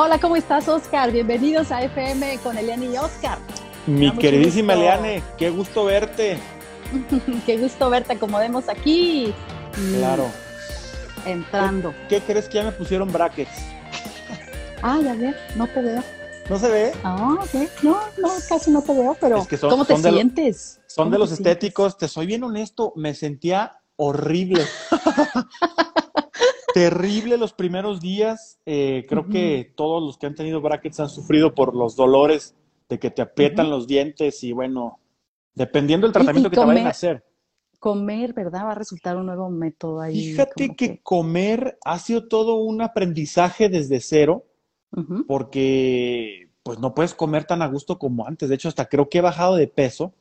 Hola, ¿cómo estás, Oscar? Bienvenidos a FM con Eliane y Oscar. Mi queridísima Eliane, qué gusto verte. qué gusto verte, acomodemos aquí. Claro. Entrando. ¿Qué, crees que ya me pusieron brackets? Ah, ya ver, no te veo. ¿No se ve? Ah, ok. No, no, casi no te veo, pero ¿cómo te sientes? son de los estéticos, te soy bien honesto, me sentía horrible. Terrible los primeros días. Eh, creo que todos los que han tenido brackets han sufrido por los dolores de que te aprietan los dientes y bueno, dependiendo del tratamiento que te vayan a hacer. Comer, ¿verdad? Va a resultar un nuevo método ahí. Fíjate que, comer ha sido todo un aprendizaje desde cero, porque pues no puedes comer tan a gusto como antes. De hecho, hasta creo que he bajado de peso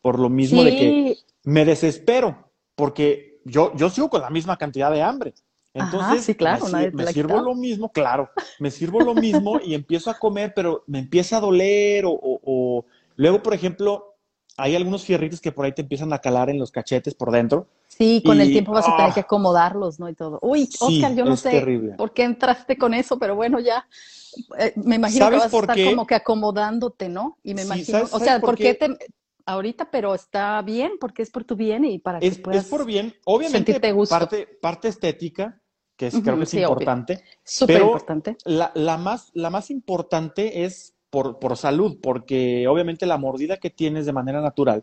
por lo mismo de que me desespero, porque yo, yo sigo con la misma cantidad de hambre. Entonces, sí, claro, me, sirvo lo mismo, claro, me sirvo lo mismo y empiezo a comer, pero me empieza a doler o, luego, por ejemplo, hay algunos fierritos que por ahí te empiezan a calar en los cachetes por dentro. Sí, con el tiempo vas a tener ¡ah! que acomodarlos, ¿no? Y todo. Uy, Oscar, yo no sé por qué entraste con eso, pero bueno, ya eh, me imagino que vas a estar como que acomodándote, ¿no? Y me imagino, o sea, ¿por qué te, ahorita, pero está bien porque es por tu bien y para que es, puedas Es por bien, obviamente parte, parte estética, que es, creo que es importante. Súper importante. La, la, más, la más importante es por, por, salud, porque obviamente la mordida que tienes de manera natural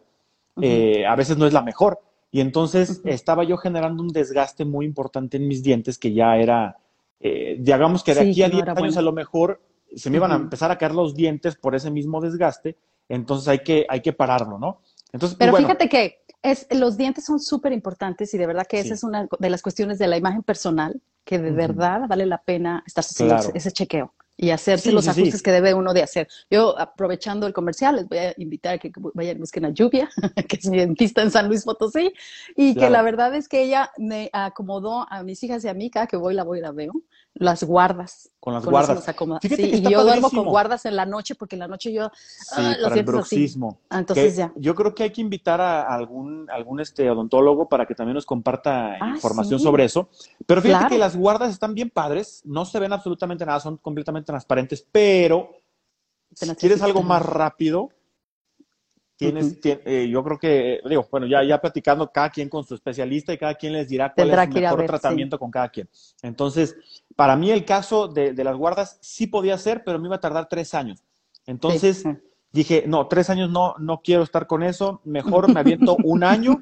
eh, a veces no es la mejor. Y entonces estaba yo generando un desgaste muy importante en mis dientes que ya era, eh, digamos que de aquí a 10 años a lo mejor se me iban a empezar a caer los dientes por ese mismo desgaste entonces hay que, hay que pararlo, ¿no? Entonces, Pero fíjate que es, los dientes son súper importantes y de verdad que esa es una de las cuestiones de la imagen personal que de verdad vale la pena estar haciendo ese chequeo y hacerse los ajustes que debe uno de hacer. Yo, aprovechando el comercial, les voy a invitar a que vayan y busquen a Lluvia, que es mi dentista en San Luis Potosí, y que la verdad es que ella me acomodó a mis hijas y a mí, cada que voy la voy y la veo, las guardas. Con las guardas. y yo duermo con guardas en la noche porque en la noche yo sí, ah, para el bruxismo. Entonces ya. Yo creo que hay que invitar a algún, algún este odontólogo para que también nos comparta ah, información sobre eso. Pero fíjate que las guardas están bien padres, no se ven absolutamente nada, son completamente transparentes, pero si quieres algo más rápido, Tienes, eh, yo creo que, digo, bueno, ya, ya platicando cada quien con su especialista y cada quien les dirá cuál es el mejor tratamiento con cada quien. Entonces, para mí el caso de, las guardas sí podía ser, pero me iba a tardar tres años. Entonces, dije, no, tres años no, no quiero estar con eso, mejor me aviento un año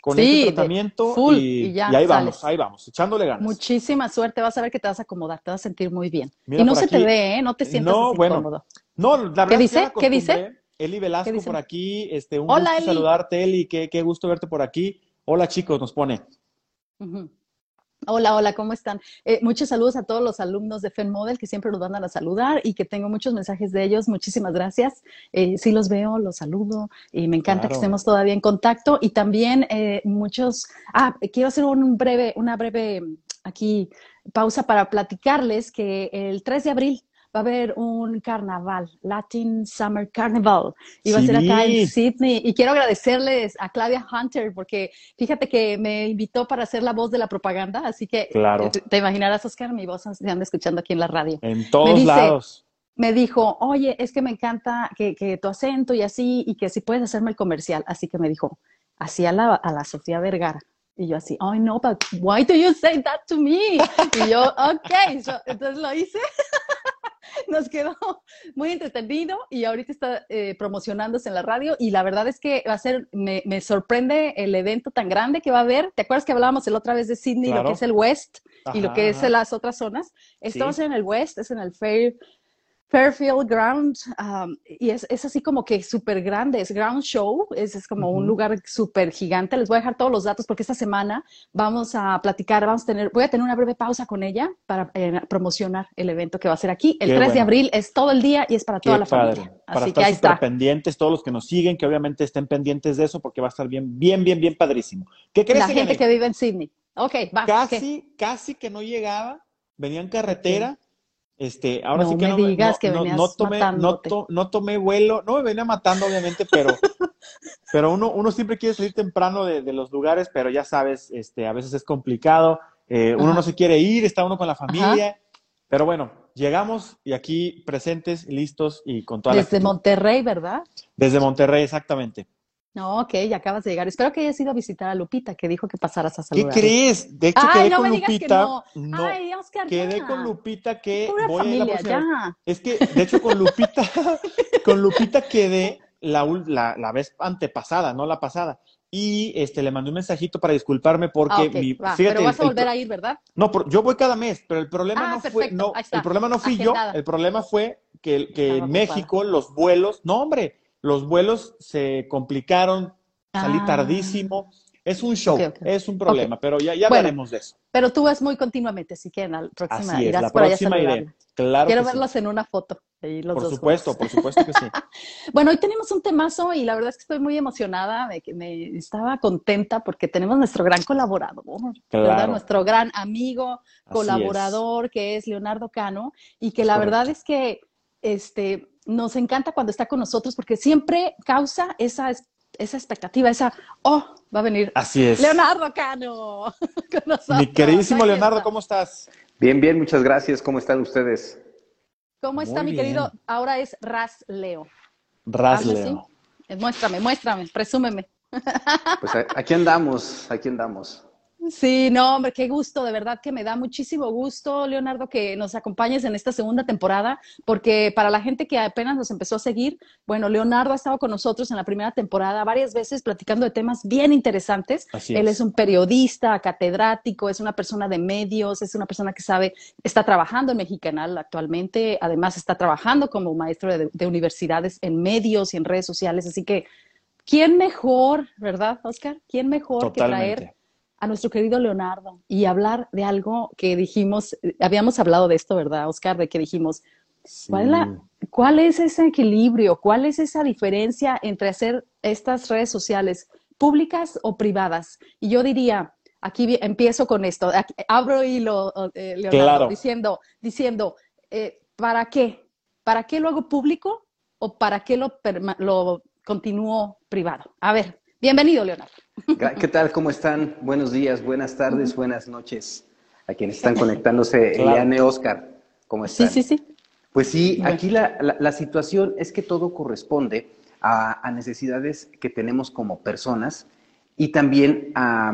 con ese tratamiento y, ahí vamos, ahí vamos, echándole ganas. Muchísima suerte, vas a ver que te vas a acomodar, te vas a sentir muy bien. y no se te ve, ¿eh? No te sientas no, bueno, No, la verdad ¿Qué dice? ¿Qué dice? Eli Velasco por aquí, este, un gusto saludarte, Eli, qué, qué, gusto verte por aquí. Hola chicos, nos pone. Hola, hola, ¿cómo están? Eh, muchos saludos a todos los alumnos de FENModel que siempre nos mandan a saludar y que tengo muchos mensajes de ellos. Muchísimas gracias. Eh, sí los veo, los saludo y me encanta que estemos todavía en contacto. Y también eh, muchos, ah, quiero hacer un breve, una breve aquí pausa para platicarles que el 3 de abril va a haber un carnaval, Latin Summer Carnival, y va a ser acá en Sydney. Y quiero agradecerles a Claudia Hunter, porque fíjate que me invitó para hacer la voz de la propaganda, así que claro. te, imaginarás, Oscar, mi voz se anda escuchando aquí en la radio. En todos lados. Me dijo, oye, es que me encanta que, que, tu acento y así, y que si puedes hacerme el comercial. Así que me dijo, así a la, a la Sofía Vergara. Y yo así, oh no, but why do you say that to me? Y yo, ok, entonces lo hice. nos quedó muy entretenido y ahorita está eh, promocionándose en la radio y la verdad es que va a ser, me, sorprende el evento tan grande que va a haber. ¿Te acuerdas que hablábamos el otra vez de Sydney, lo que es el West y lo que es las otras zonas? Estamos en el West, es en el Fair, Fairfield Ground, um, y es, es, así como que súper grande, es Ground Show, es, es como un lugar súper gigante. Les voy a dejar todos los datos porque esta semana vamos a platicar, vamos a tener, voy a tener una breve pausa con ella para eh, promocionar el evento que va a ser aquí. El 3 de abril es todo el día y es para toda la familia. Así que ahí está. pendientes, todos los que nos siguen, que obviamente estén pendientes de eso porque va a estar bien, bien, bien, bien padrísimo. ¿Qué crees? La gente que vive en Sydney. Ok, va. Casi, casi que no llegaba, venía en carretera. Este, ahora sí que me no, digas que no, no, tomé, no, tomé vuelo, no me venía matando obviamente, pero, pero uno, uno siempre quiere salir temprano de, los lugares, pero ya sabes, este, a veces es complicado, eh, uno no se quiere ir, está uno con la familia, pero bueno, llegamos y aquí presentes, listos y con toda Desde Monterrey, ¿verdad? Desde Monterrey, exactamente. No, ok, ya acabas de llegar. Espero que hayas ido a visitar a Lupita, que dijo que pasaras a saludar. ¿Qué crees? De hecho, quedé con Lupita. no. Ay, Oscar, quedé con Lupita que voy a ir ya. Es que, de hecho, con Lupita, con Lupita quedé la, la, la, vez antepasada, no la pasada. Y este, le mandé un mensajito para disculparme porque ah, mi. pero vas a volver a ir, ¿verdad? No, yo voy cada mes, pero el problema ah, no fue. No, el problema no fui yo, el problema fue que, que en México los vuelos. No, hombre los vuelos se complicaron, salí ah. tardísimo. Es un show, es un problema, pero ya, ya veremos de eso. Pero tú vas muy continuamente, así que en la próxima así es, la próxima iré. Claro Quiero verlos en una foto. por supuesto, por supuesto que sí. bueno, hoy tenemos un temazo y la verdad es que estoy muy emocionada, me, me estaba contenta porque tenemos nuestro gran colaborador, nuestro gran amigo, colaborador, que es Leonardo Cano, y que la verdad es que este, nos encanta cuando está con nosotros porque siempre causa esa, esa expectativa, esa, oh, va a venir. Así es. Leonardo Cano. Mi queridísimo Leonardo, ¿cómo estás? Bien, bien, muchas gracias. ¿Cómo están ustedes? ¿Cómo está mi querido? Ahora es Ras Leo. Ras Leo. Eh, muéstrame, muéstrame, presúmeme. Pues aquí andamos, aquí andamos. Sí, no, hombre, qué gusto, de verdad que me da muchísimo gusto, Leonardo, que nos acompañes en esta segunda temporada, porque para la gente que apenas nos empezó a seguir, bueno, Leonardo ha estado con nosotros en la primera temporada varias veces platicando de temas bien interesantes. Él es un periodista, catedrático, es una persona de medios, es una persona que sabe, está trabajando en Mexicanal actualmente, además está trabajando como maestro de, universidades en medios y en redes sociales, así que, ¿quién mejor, verdad, Oscar? ¿Quién mejor que traer a nuestro querido Leonardo y hablar de algo que dijimos, habíamos hablado de esto, ¿verdad, Oscar? De que dijimos, ¿cuál, es ese equilibrio? ¿Cuál es esa diferencia entre hacer estas redes sociales públicas o privadas? Y yo diría, aquí empiezo con esto, abro hilo, eh, Leonardo, diciendo, diciendo eh, ¿para qué? ¿Para qué lo hago público o para qué lo, lo continúo privado? A ver, bienvenido, Leonardo. ¿Qué tal? ¿Cómo están? Buenos días, buenas tardes, buenas noches a quienes están conectándose. Eliane, Oscar, ¿cómo están? Sí, sí, sí. Pues sí, aquí la, situación es que todo corresponde a, necesidades que tenemos como personas y también a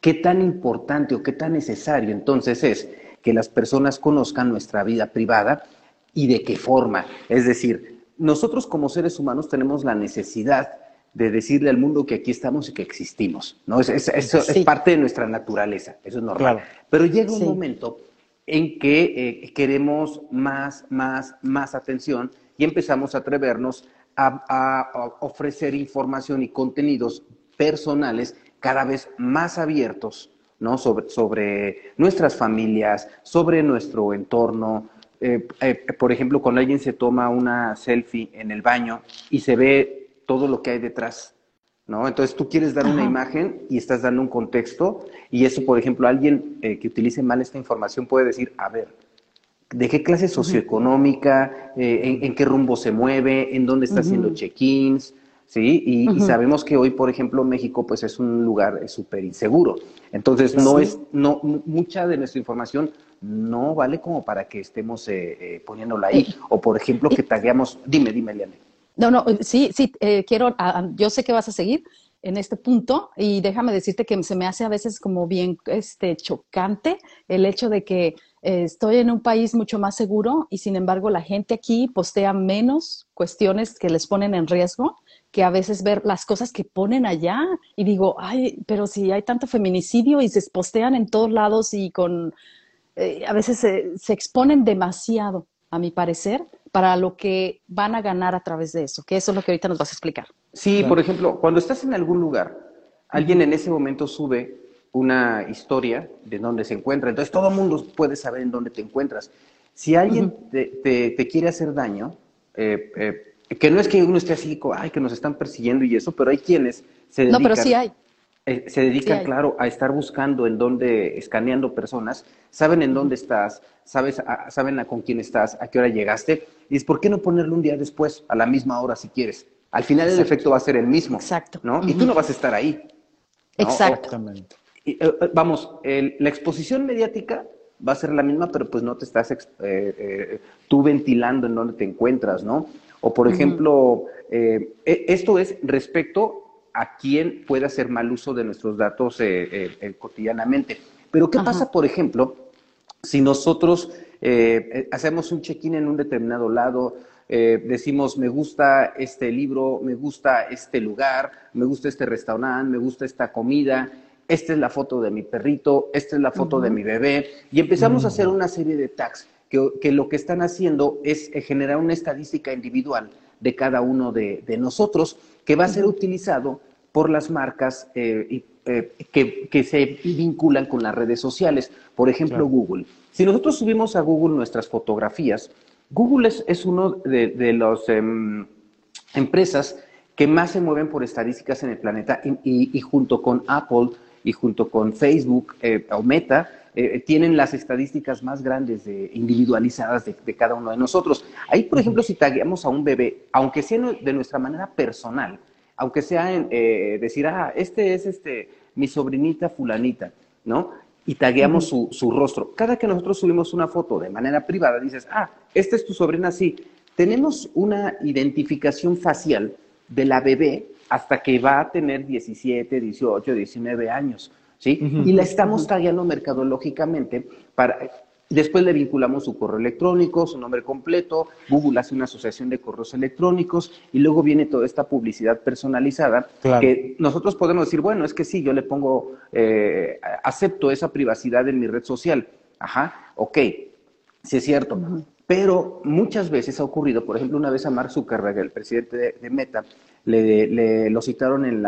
qué tan importante o qué tan necesario entonces es que las personas conozcan nuestra vida privada y de qué forma. Es decir, nosotros como seres humanos tenemos la necesidad de decirle al mundo que aquí estamos y que existimos, ¿no? Es, eso es parte de nuestra naturaleza, eso es normal. Pero llega un momento en que eh, queremos más, más, más atención y empezamos a atrevernos a, ofrecer información y contenidos personales cada vez más abiertos, ¿no? Sobre, sobre nuestras familias, sobre nuestro entorno. Eh, eh, por ejemplo, cuando alguien se toma una selfie en el baño y se ve todo lo que hay detrás, ¿no? Entonces tú quieres dar una imagen y estás dando un contexto y eso, por ejemplo, alguien eh, que utilice mal esta información puede decir, a ver, ¿de qué clase socioeconómica? Eh, en, qué rumbo se mueve? ¿En dónde está haciendo check-ins? ¿Sí? Y, sabemos que hoy, por ejemplo, México pues es un lugar súper inseguro. Entonces, no es, no, mucha de nuestra información no vale como para que estemos eh, poniéndola ahí. O, por ejemplo, que tagueamos, dime, dime, Liane. No, no, sí, sí, eh, quiero, yo sé que vas a seguir en este punto y déjame decirte que se me hace a veces como bien este, chocante el hecho de que eh, estoy en un país mucho más seguro y sin embargo la gente aquí postea menos cuestiones que les ponen en riesgo que a veces ver las cosas que ponen allá. Y digo, ay, pero si hay tanto feminicidio y se postean en todos lados y con, eh, a veces se exponen demasiado, a mi parecer, para lo que van a ganar a través de eso, que eso es lo que ahorita nos vas a explicar. Sí, por ejemplo, cuando estás en algún lugar, alguien en ese momento sube una historia de dónde se encuentra, entonces todo el mundo puede saber en dónde te encuentras. Si alguien te, quiere hacer daño, eh, eh, que no es que uno esté así, ay, que nos están persiguiendo y eso, pero hay quienes se dedican... No, pero sí hay. Eh, se dedican, claro, a estar buscando en dónde, escaneando personas, saben en dónde estás, sabes, saben a con quién estás, a qué hora llegaste, y es por qué no ponerlo un día después, a la misma hora si quieres. Al final el efecto va a ser el mismo. Exacto. ¿no? Y tú no vas a estar ahí. Exactamente. Eh, eh, vamos, la exposición mediática va a ser la misma, pero pues no te estás eh, eh, tú ventilando en donde te encuentras, ¿no? O por ejemplo, e, esto es respecto a quién puede hacer mal uso de nuestros datos cotidianamente. Pero ¿qué pasa, por ejemplo, si nosotros hacemos un check-in en un determinado lado, decimos, me gusta este libro, me gusta este lugar, me gusta este restaurante, me gusta esta comida, esta es la foto de mi perrito, esta es la foto de mi bebé, y empezamos a hacer una serie de tags que, lo que están haciendo es eh, generar una estadística individual de cada uno de, nosotros que va a ser utilizado por las marcas eh, eh, que, se vinculan con las redes sociales, por ejemplo Google. Si nosotros subimos a Google nuestras fotografías, Google es, es uno de, las em, empresas que más se mueven por estadísticas en el planeta y junto con Apple y junto con Facebook eh, o Meta, eh, tienen las estadísticas más grandes de, individualizadas de, cada uno de nosotros. Ahí, por ejemplo, si tagueamos a un bebé, aunque sea de nuestra manera personal, aunque sea en, eh, decir, ah, este es este, mi sobrinita fulanita, ¿no? Y tagueamos su, su, rostro. Cada que nosotros subimos una foto de manera privada, dices, ah, esta es tu sobrina, sí. Tenemos una identificación facial de la bebé hasta que va a tener 17, 18, 19 años, ¿sí? Y la estamos tagueando mercadológicamente para... Después le vinculamos su correo electrónico, su nombre completo, Google hace una asociación de correos electrónicos y luego viene toda esta publicidad personalizada que nosotros podemos decir, bueno, es que sí, yo le pongo, eh, acepto esa privacidad en mi red social. Ajá, ok, sí es cierto. Pero muchas veces ha ocurrido, por ejemplo, una vez a Mark Zuckerberg, el presidente de Meta, le, lo citaron en,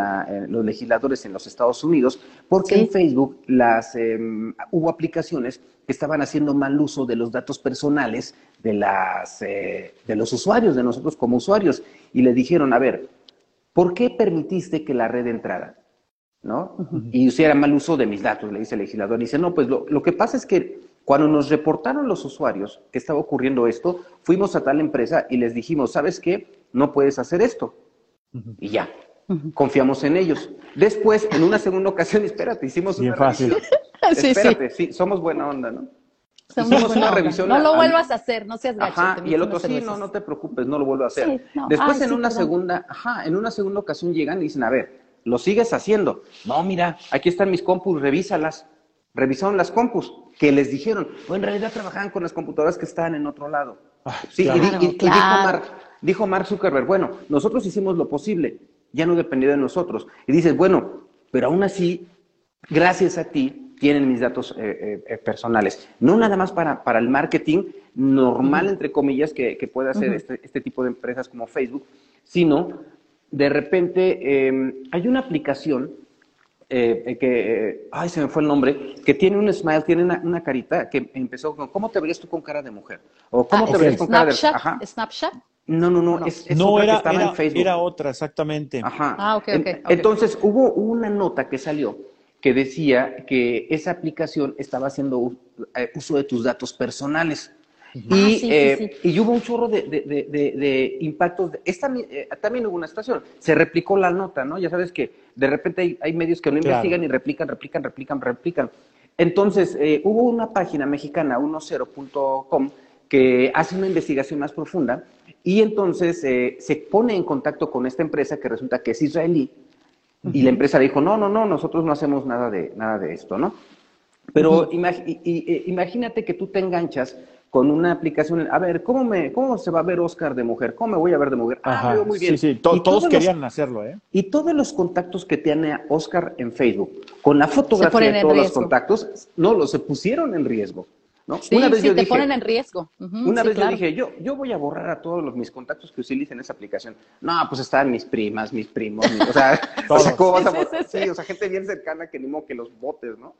los legisladores en los Estados Unidos, porque en Facebook las, em, hubo aplicaciones que estaban haciendo mal uso de los datos personales de, las, eh, de los usuarios, de nosotros como usuarios, y le dijeron, a ver, ¿por qué permitiste que la red entrara? ¿No? Y hiciera mal uso de mis datos, le dice el legislador. Y dice, no, pues lo, lo que pasa es que cuando nos reportaron los usuarios que estaba ocurriendo esto, fuimos a tal empresa y les dijimos, ¿sabes qué? No puedes hacer esto y ya. Confiamos en ellos. Después, en una segunda ocasión, espérate, hicimos una fácil. sí, espérate, sí. somos buena onda, ¿no? hicimos una revisión. No lo vuelvas a hacer, no seas gacho. Ajá, y el otro, sí, no, no te preocupes, no lo vuelvo a hacer. Después, en una segunda, ajá, en una segunda ocasión llegan y dicen, a ver, lo sigues haciendo. No, mira, aquí están mis compus, revísalas. Revisaron las compus, que les dijeron, bueno, en realidad trabajaban con las computadoras que estaban en otro lado. sí, y, dijo Mark, dijo Mark Zuckerberg, bueno, nosotros hicimos lo posible, ya no dependía de nosotros. Y dices, bueno, pero aún así, gracias a ti, tienen mis datos eh, eh, eh, personales. No nada más para, para el marketing normal, entre comillas, que, puede hacer este, este, tipo de empresas como Facebook, sino de repente em, hay una aplicación que, ay, se me fue el nombre, que tiene un smile, tiene una, carita que empezó con, ¿cómo te verías tú con cara de mujer? O ¿cómo ah, te verías con cara de... Ajá. Snapchat. No, no, no, es, no otra era, que estaba en Facebook. Era otra, exactamente. Ajá. Ah, ok, ok. Entonces, hubo una nota que salió que decía que esa aplicación estaba haciendo eh, uso de tus datos personales. Y, ah, eh, y, hubo un chorro de, de, de, impactos. Esta, eh, también hubo una situación. Se replicó la nota, ¿no? Ya sabes que de repente hay, medios que no investigan y replican, replican, replican, replican. Entonces, hubo una página mexicana, 10.com, que hace una investigación más profunda y entonces eh, se pone en contacto con esta empresa que resulta que es israelí y la empresa dijo, no, no, no, nosotros no hacemos nada de, nada de esto, ¿no? Pero eh, imagínate que tú te enganchas con una aplicación, a ver, ¿cómo, me, ¿cómo se va a ver Oscar de mujer? ¿Cómo me voy a ver de mujer? Ah, muy bien. Sí, sí, todos, querían hacerlo, ¿eh? Y todos los contactos que tiene Oscar en Facebook, con la fotografía de todos los contactos, no, los se pusieron en riesgo. ¿No? Sí, una vez yo te ponen en riesgo. una vez yo dije, yo, yo voy a borrar a todos los, mis contactos que utilicen esa aplicación. No, pues están mis primas, mis primos, o, sea, ¿cómo vas a borrar? Sí, o sea, gente bien cercana que ni modo que los botes, ¿no?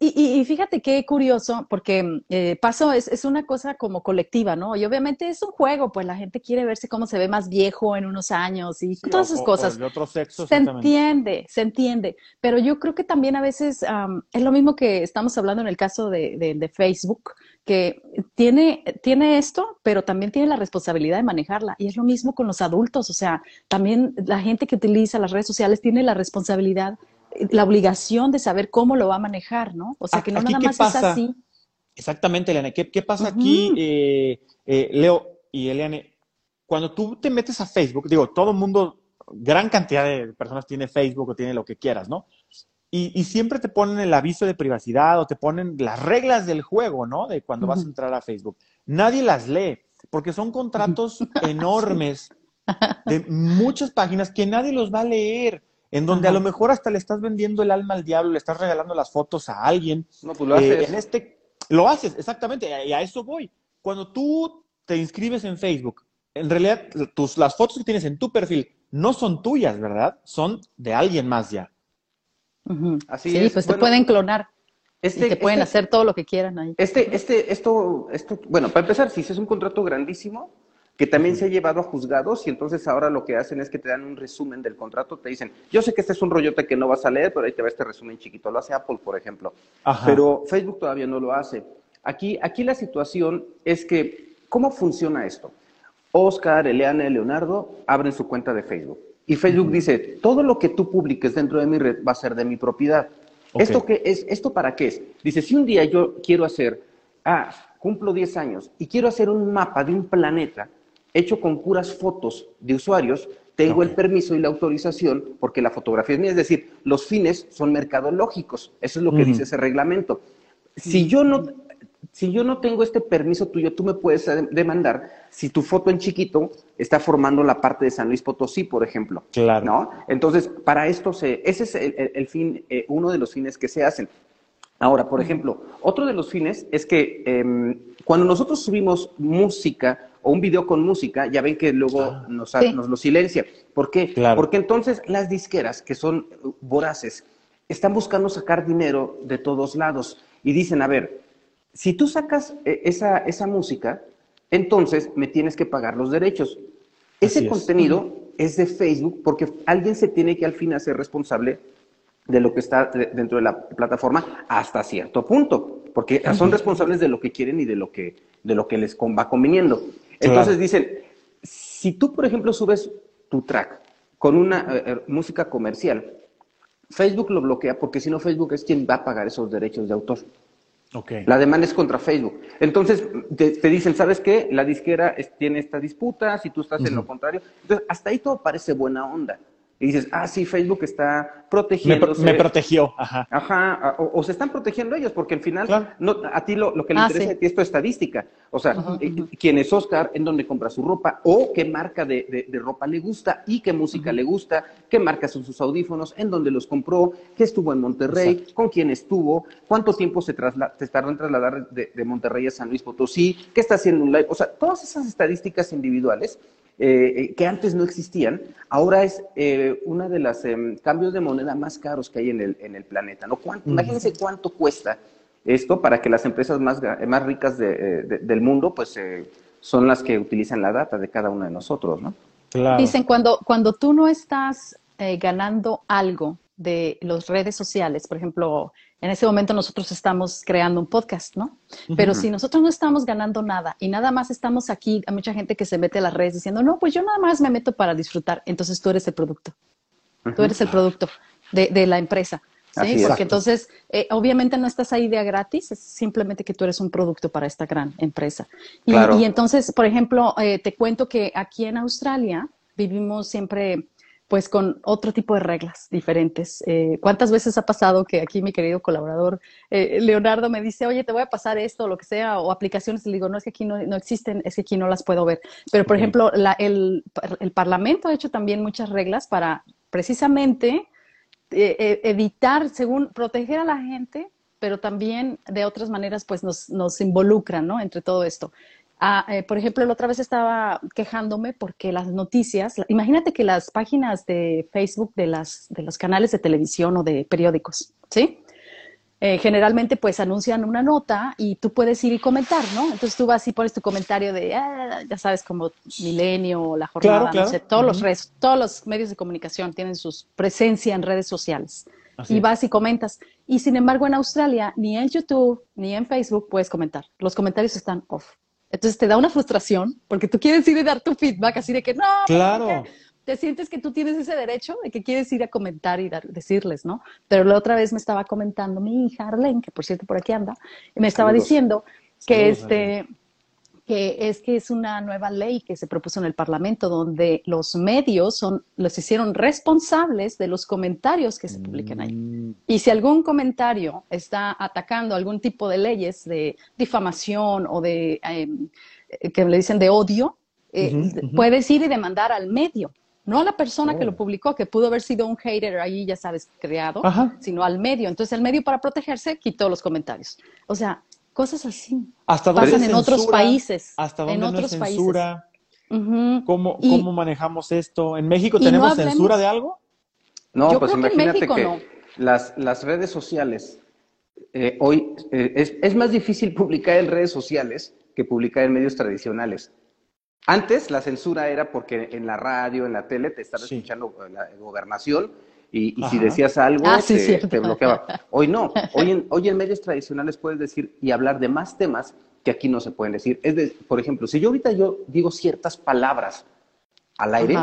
Y, y, fíjate qué curioso, porque eh, paso es, es, una cosa como colectiva, ¿no? Y obviamente es un juego, pues la gente quiere verse cómo se ve más viejo en unos años y todas esas cosas. de otro sexo, se entiende, se entiende. Pero yo creo que también a veces es lo mismo que estamos hablando en el caso de, de, de, Facebook, que tiene, tiene esto, pero también tiene la responsabilidad de manejarla. Y es lo mismo con los adultos, o sea, también la gente que utiliza las redes sociales tiene la responsabilidad la obligación de saber cómo lo va a manejar, ¿no? O sea, que no nada más es así. Exactamente, Eliane. ¿Qué, pasa aquí, eh, eh, Leo y Eliane? Cuando tú te metes a Facebook, digo, todo el mundo, gran cantidad de personas tiene Facebook o tiene lo que quieras, ¿no? Y, siempre te ponen el aviso de privacidad o te ponen las reglas del juego, ¿no? De cuando vas a entrar a Facebook. Nadie las lee, porque son contratos enormes de muchas páginas que nadie los va a leer, en donde a lo mejor hasta le estás vendiendo el alma al diablo, le estás regalando las fotos a alguien. No, pues lo haces. Eh, en este, lo haces, exactamente, y a eso voy. Cuando tú te inscribes en Facebook, en realidad tus, las fotos que tienes en tu perfil no son tuyas, ¿verdad? Son de alguien más ya. Así sí, pues te pueden clonar. Este, y te pueden este hacer todo lo que quieran ahí. Este, este, esto, esto, bueno, para empezar, si es un contrato grandísimo, que también se ha llevado a juzgados y entonces ahora lo que hacen es que te dan un resumen del contrato, te dicen, yo sé que este es un rollote que no vas a leer, pero ahí te va este resumen chiquito, lo hace Apple, por ejemplo, pero Facebook todavía no lo hace. Aquí, aquí la situación es que, ¿cómo funciona esto? Oscar, Eliana, Leonardo abren su cuenta de Facebook y Facebook dice, todo lo que tú publiques dentro de mi red va a ser de mi propiedad. ¿Esto, qué es, ¿Esto para qué es? Dice, si un día yo quiero hacer, ah, cumplo 10 años y quiero hacer un mapa de un planeta hecho con puras fotos de usuarios, tengo el permiso y la autorización porque la fotografía es mía. Es decir, los fines son mercadológicos. Eso es lo que dice ese reglamento. Si yo no si yo no tengo este permiso tuyo, tú me puedes demandar si tu foto en chiquito está formando la parte de San Luis Potosí, por ejemplo. Claro. ¿no? Entonces, para esto, se, ese es el, fin, eh, uno de los fines que se hacen. Ahora, por ejemplo, otro de los fines es que em, cuando nosotros subimos música o un video con música, ya ven que luego ah. nos, nos, lo silencia. ¿Por qué? Claro. Porque entonces las disqueras, que son voraces, están buscando sacar dinero de todos lados y dicen, a ver, si tú sacas eh, esa, esa música, entonces me tienes que pagar los derechos. Ese contenido es. de Facebook porque alguien se tiene que al fin hacer responsable de lo que está dentro de la plataforma hasta cierto punto, porque son responsables de lo que quieren y de lo que, de lo que les va conveniendo. Entonces dicen, si tú, por ejemplo, subes tu track con una eh, eh, música comercial, Facebook lo bloquea porque si no Facebook es quien va a pagar esos derechos de autor. La demanda es contra Facebook. Entonces te, dicen, ¿sabes qué? La disquera tiene esta disputa, si tú estás en lo contrario. Entonces, hasta ahí todo parece buena onda y dices, ah, sí, Facebook está protegiendo. Me, protegió, ajá. Ajá, o, se están protegiendo ellos, porque al final, no, a ti lo, que le ah, interesa es tu estadística. O sea, eh, quién es Oscar, en dónde compra su ropa, o qué marca de, ropa le gusta y qué música le gusta, qué marcas son sus audífonos, en dónde los compró, qué estuvo en Monterrey, con quién estuvo, cuánto tiempo se, se tardó en trasladar de, de Monterrey a San Luis Potosí, qué está haciendo un live. O sea, todas esas estadísticas individuales eh, eh, que antes no existían, ahora es eh, uno de los em, cambios de moneda más caros que hay en el, en el planeta. ¿no? Imagínense cuánto cuesta esto para que las empresas más, más ricas del mundo pues son las que utilizan la data de cada uno de nosotros. ¿no? Dicen, cuando, cuando tú no estás ganando algo de las redes sociales, por ejemplo, en ese momento nosotros estamos creando un podcast, ¿no? Pero si nosotros no estamos ganando nada y nada más estamos aquí, hay mucha gente que se mete a las redes diciendo, no, pues yo nada más me meto para disfrutar, entonces tú eres el producto, tú eres el producto de, la empresa. ¿sí? Porque entonces, eh, obviamente no estás ahí de gratis, es simplemente que tú eres un producto para esta gran empresa. Y, y entonces, por ejemplo, eh, te cuento que aquí en Australia vivimos siempre pues con otro tipo de reglas diferentes. Eh, ¿Cuántas veces ha pasado que aquí mi querido colaborador eh, Leonardo me dice, oye, te voy a pasar esto, o lo que sea, o aplicaciones, y le digo, no, es que aquí no, existen, es que aquí no las puedo ver. Pero, por ejemplo, el, Parlamento ha hecho también muchas reglas para precisamente eh, evitar, según, proteger a la gente pero también de otras maneras pues nos, nos involucran, ¿no? Entre todo esto. Ah, eh, por ejemplo, la otra vez estaba quejándome porque las noticias, imagínate que las páginas de Facebook de, las, de los canales de televisión o de periódicos, ¿sí? Eh, generalmente pues anuncian una nota y tú puedes ir y comentar, ¿no? Entonces tú vas y pones tu comentario de, ah, ya sabes, como Milenio, La Jornada, no sé, todos, los todos los medios de comunicación tienen su presencia en redes sociales. y vas y comentas. Y sin embargo, en Australia, ni en YouTube ni en Facebook puedes comentar. Los comentarios están off. Entonces te da una frustración porque tú quieres ir y dar tu feedback así de que no, claro. te sientes que tú tienes ese derecho de que quieres ir a comentar y decirles, ¿no? Pero la otra vez me estaba comentando mi hija Arlene, que por cierto por aquí anda, y me estaba diciendo que este que es que es una nueva ley que se propuso en el Parlamento donde los medios son, los hicieron responsables de los comentarios que se publiquen ahí. Mm. Y si algún comentario está atacando algún tipo de leyes de difamación o de, em, que le dicen de odio, eh, puedes ir y demandar al medio. No a la persona que lo oh. publicó, que pudo haber sido un hater ahí, ya sabes, creado, sino al medio. Entonces el medio para protegerse quitó los comentarios. O sea, Cosas así. ¿Hasta Pasan en otros países. ¿Hasta dónde en otros no censura? ¿Cómo, ¿Cómo, manejamos esto? ¿En México tenemos censura de algo? No, pues imagínate que, las, las, redes sociales, eh, hoy eh, es, es, más difícil publicar en redes sociales que publicar en medios tradicionales. Antes la censura era porque en la radio, en la tele, te estaba escuchando la gobernación y, si decías algo, ah, te, bloqueaba. Hoy no, hoy en, hoy en medios tradicionales puedes decir y hablar de más temas que aquí no se pueden decir. Es de, por ejemplo, si yo ahorita yo digo ciertas palabras al aire,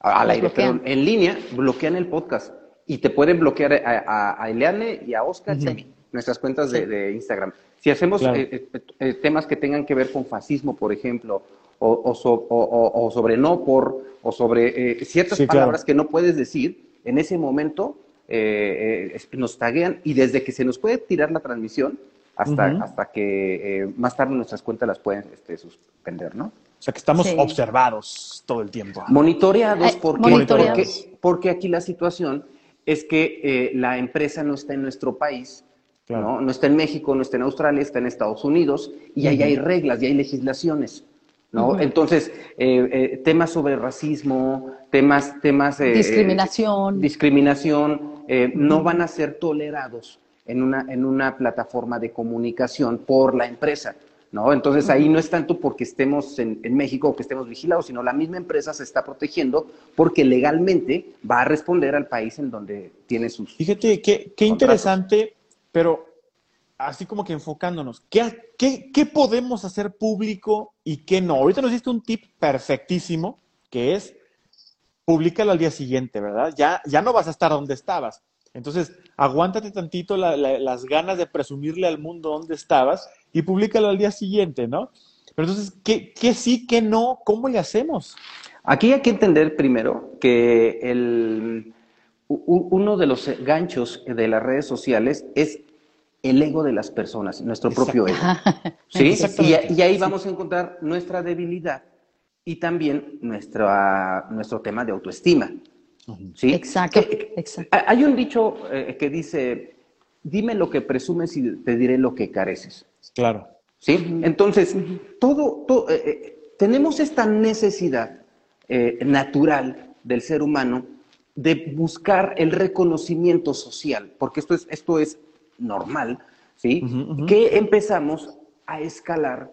al aire, pero en línea, bloquean el podcast y te pueden bloquear a, a, Eliane y a Oscar y a mí, nuestras cuentas de, Instagram. Si hacemos eh, eh, eh, temas que tengan que ver con fascismo, por ejemplo, o, o, sobre no por, o sobre ciertas palabras que no puedes decir, en ese momento eh, eh, nos taguean y desde que se nos puede tirar la transmisión hasta, hasta que eh, más tarde nuestras cuentas las pueden este, suspender, ¿no? O sea que estamos observados todo el tiempo. Monitoreados, porque, Porque, aquí la situación es que la empresa no está en nuestro país, ¿no? no está en México, no está en Australia, está en Estados Unidos y ahí hay reglas y hay legislaciones. ¿No? Entonces, eh, eh, temas sobre racismo, temas, temas eh, discriminación, discriminación no van a ser tolerados en una, en una plataforma de comunicación por la empresa. ¿No? Entonces ahí no es tanto porque estemos en, México o que estemos vigilados, sino la misma empresa se está protegiendo porque legalmente va a responder al país en donde tiene sus. Fíjate qué, qué interesante, pero así como que enfocándonos, ¿qué, qué, podemos hacer público y qué no? Ahorita nos diste un tip perfectísimo, que es públicalo al día siguiente, ¿verdad? Ya, ya no vas a estar donde estabas. Entonces, aguántate tantito las ganas de presumirle al mundo dónde estabas y públicalo al día siguiente, ¿no? Pero entonces, ¿qué, qué sí, qué no? ¿Cómo le hacemos? Aquí hay que entender primero que el, uno de los ganchos de las redes sociales es el ego de las personas, nuestro propio ego. ¿Sí? Y, ahí vamos a encontrar nuestra debilidad y también nuestra, nuestro tema de autoestima. ¿Sí? Exacto. Hay un dicho eh, que dice, dime lo que presumes y te diré lo que careces. Claro. ¿Sí? Entonces, todo, eh, eh, tenemos esta necesidad natural del ser humano de buscar el reconocimiento social, porque esto es, esto es normal, ¿sí? Que empezamos a escalar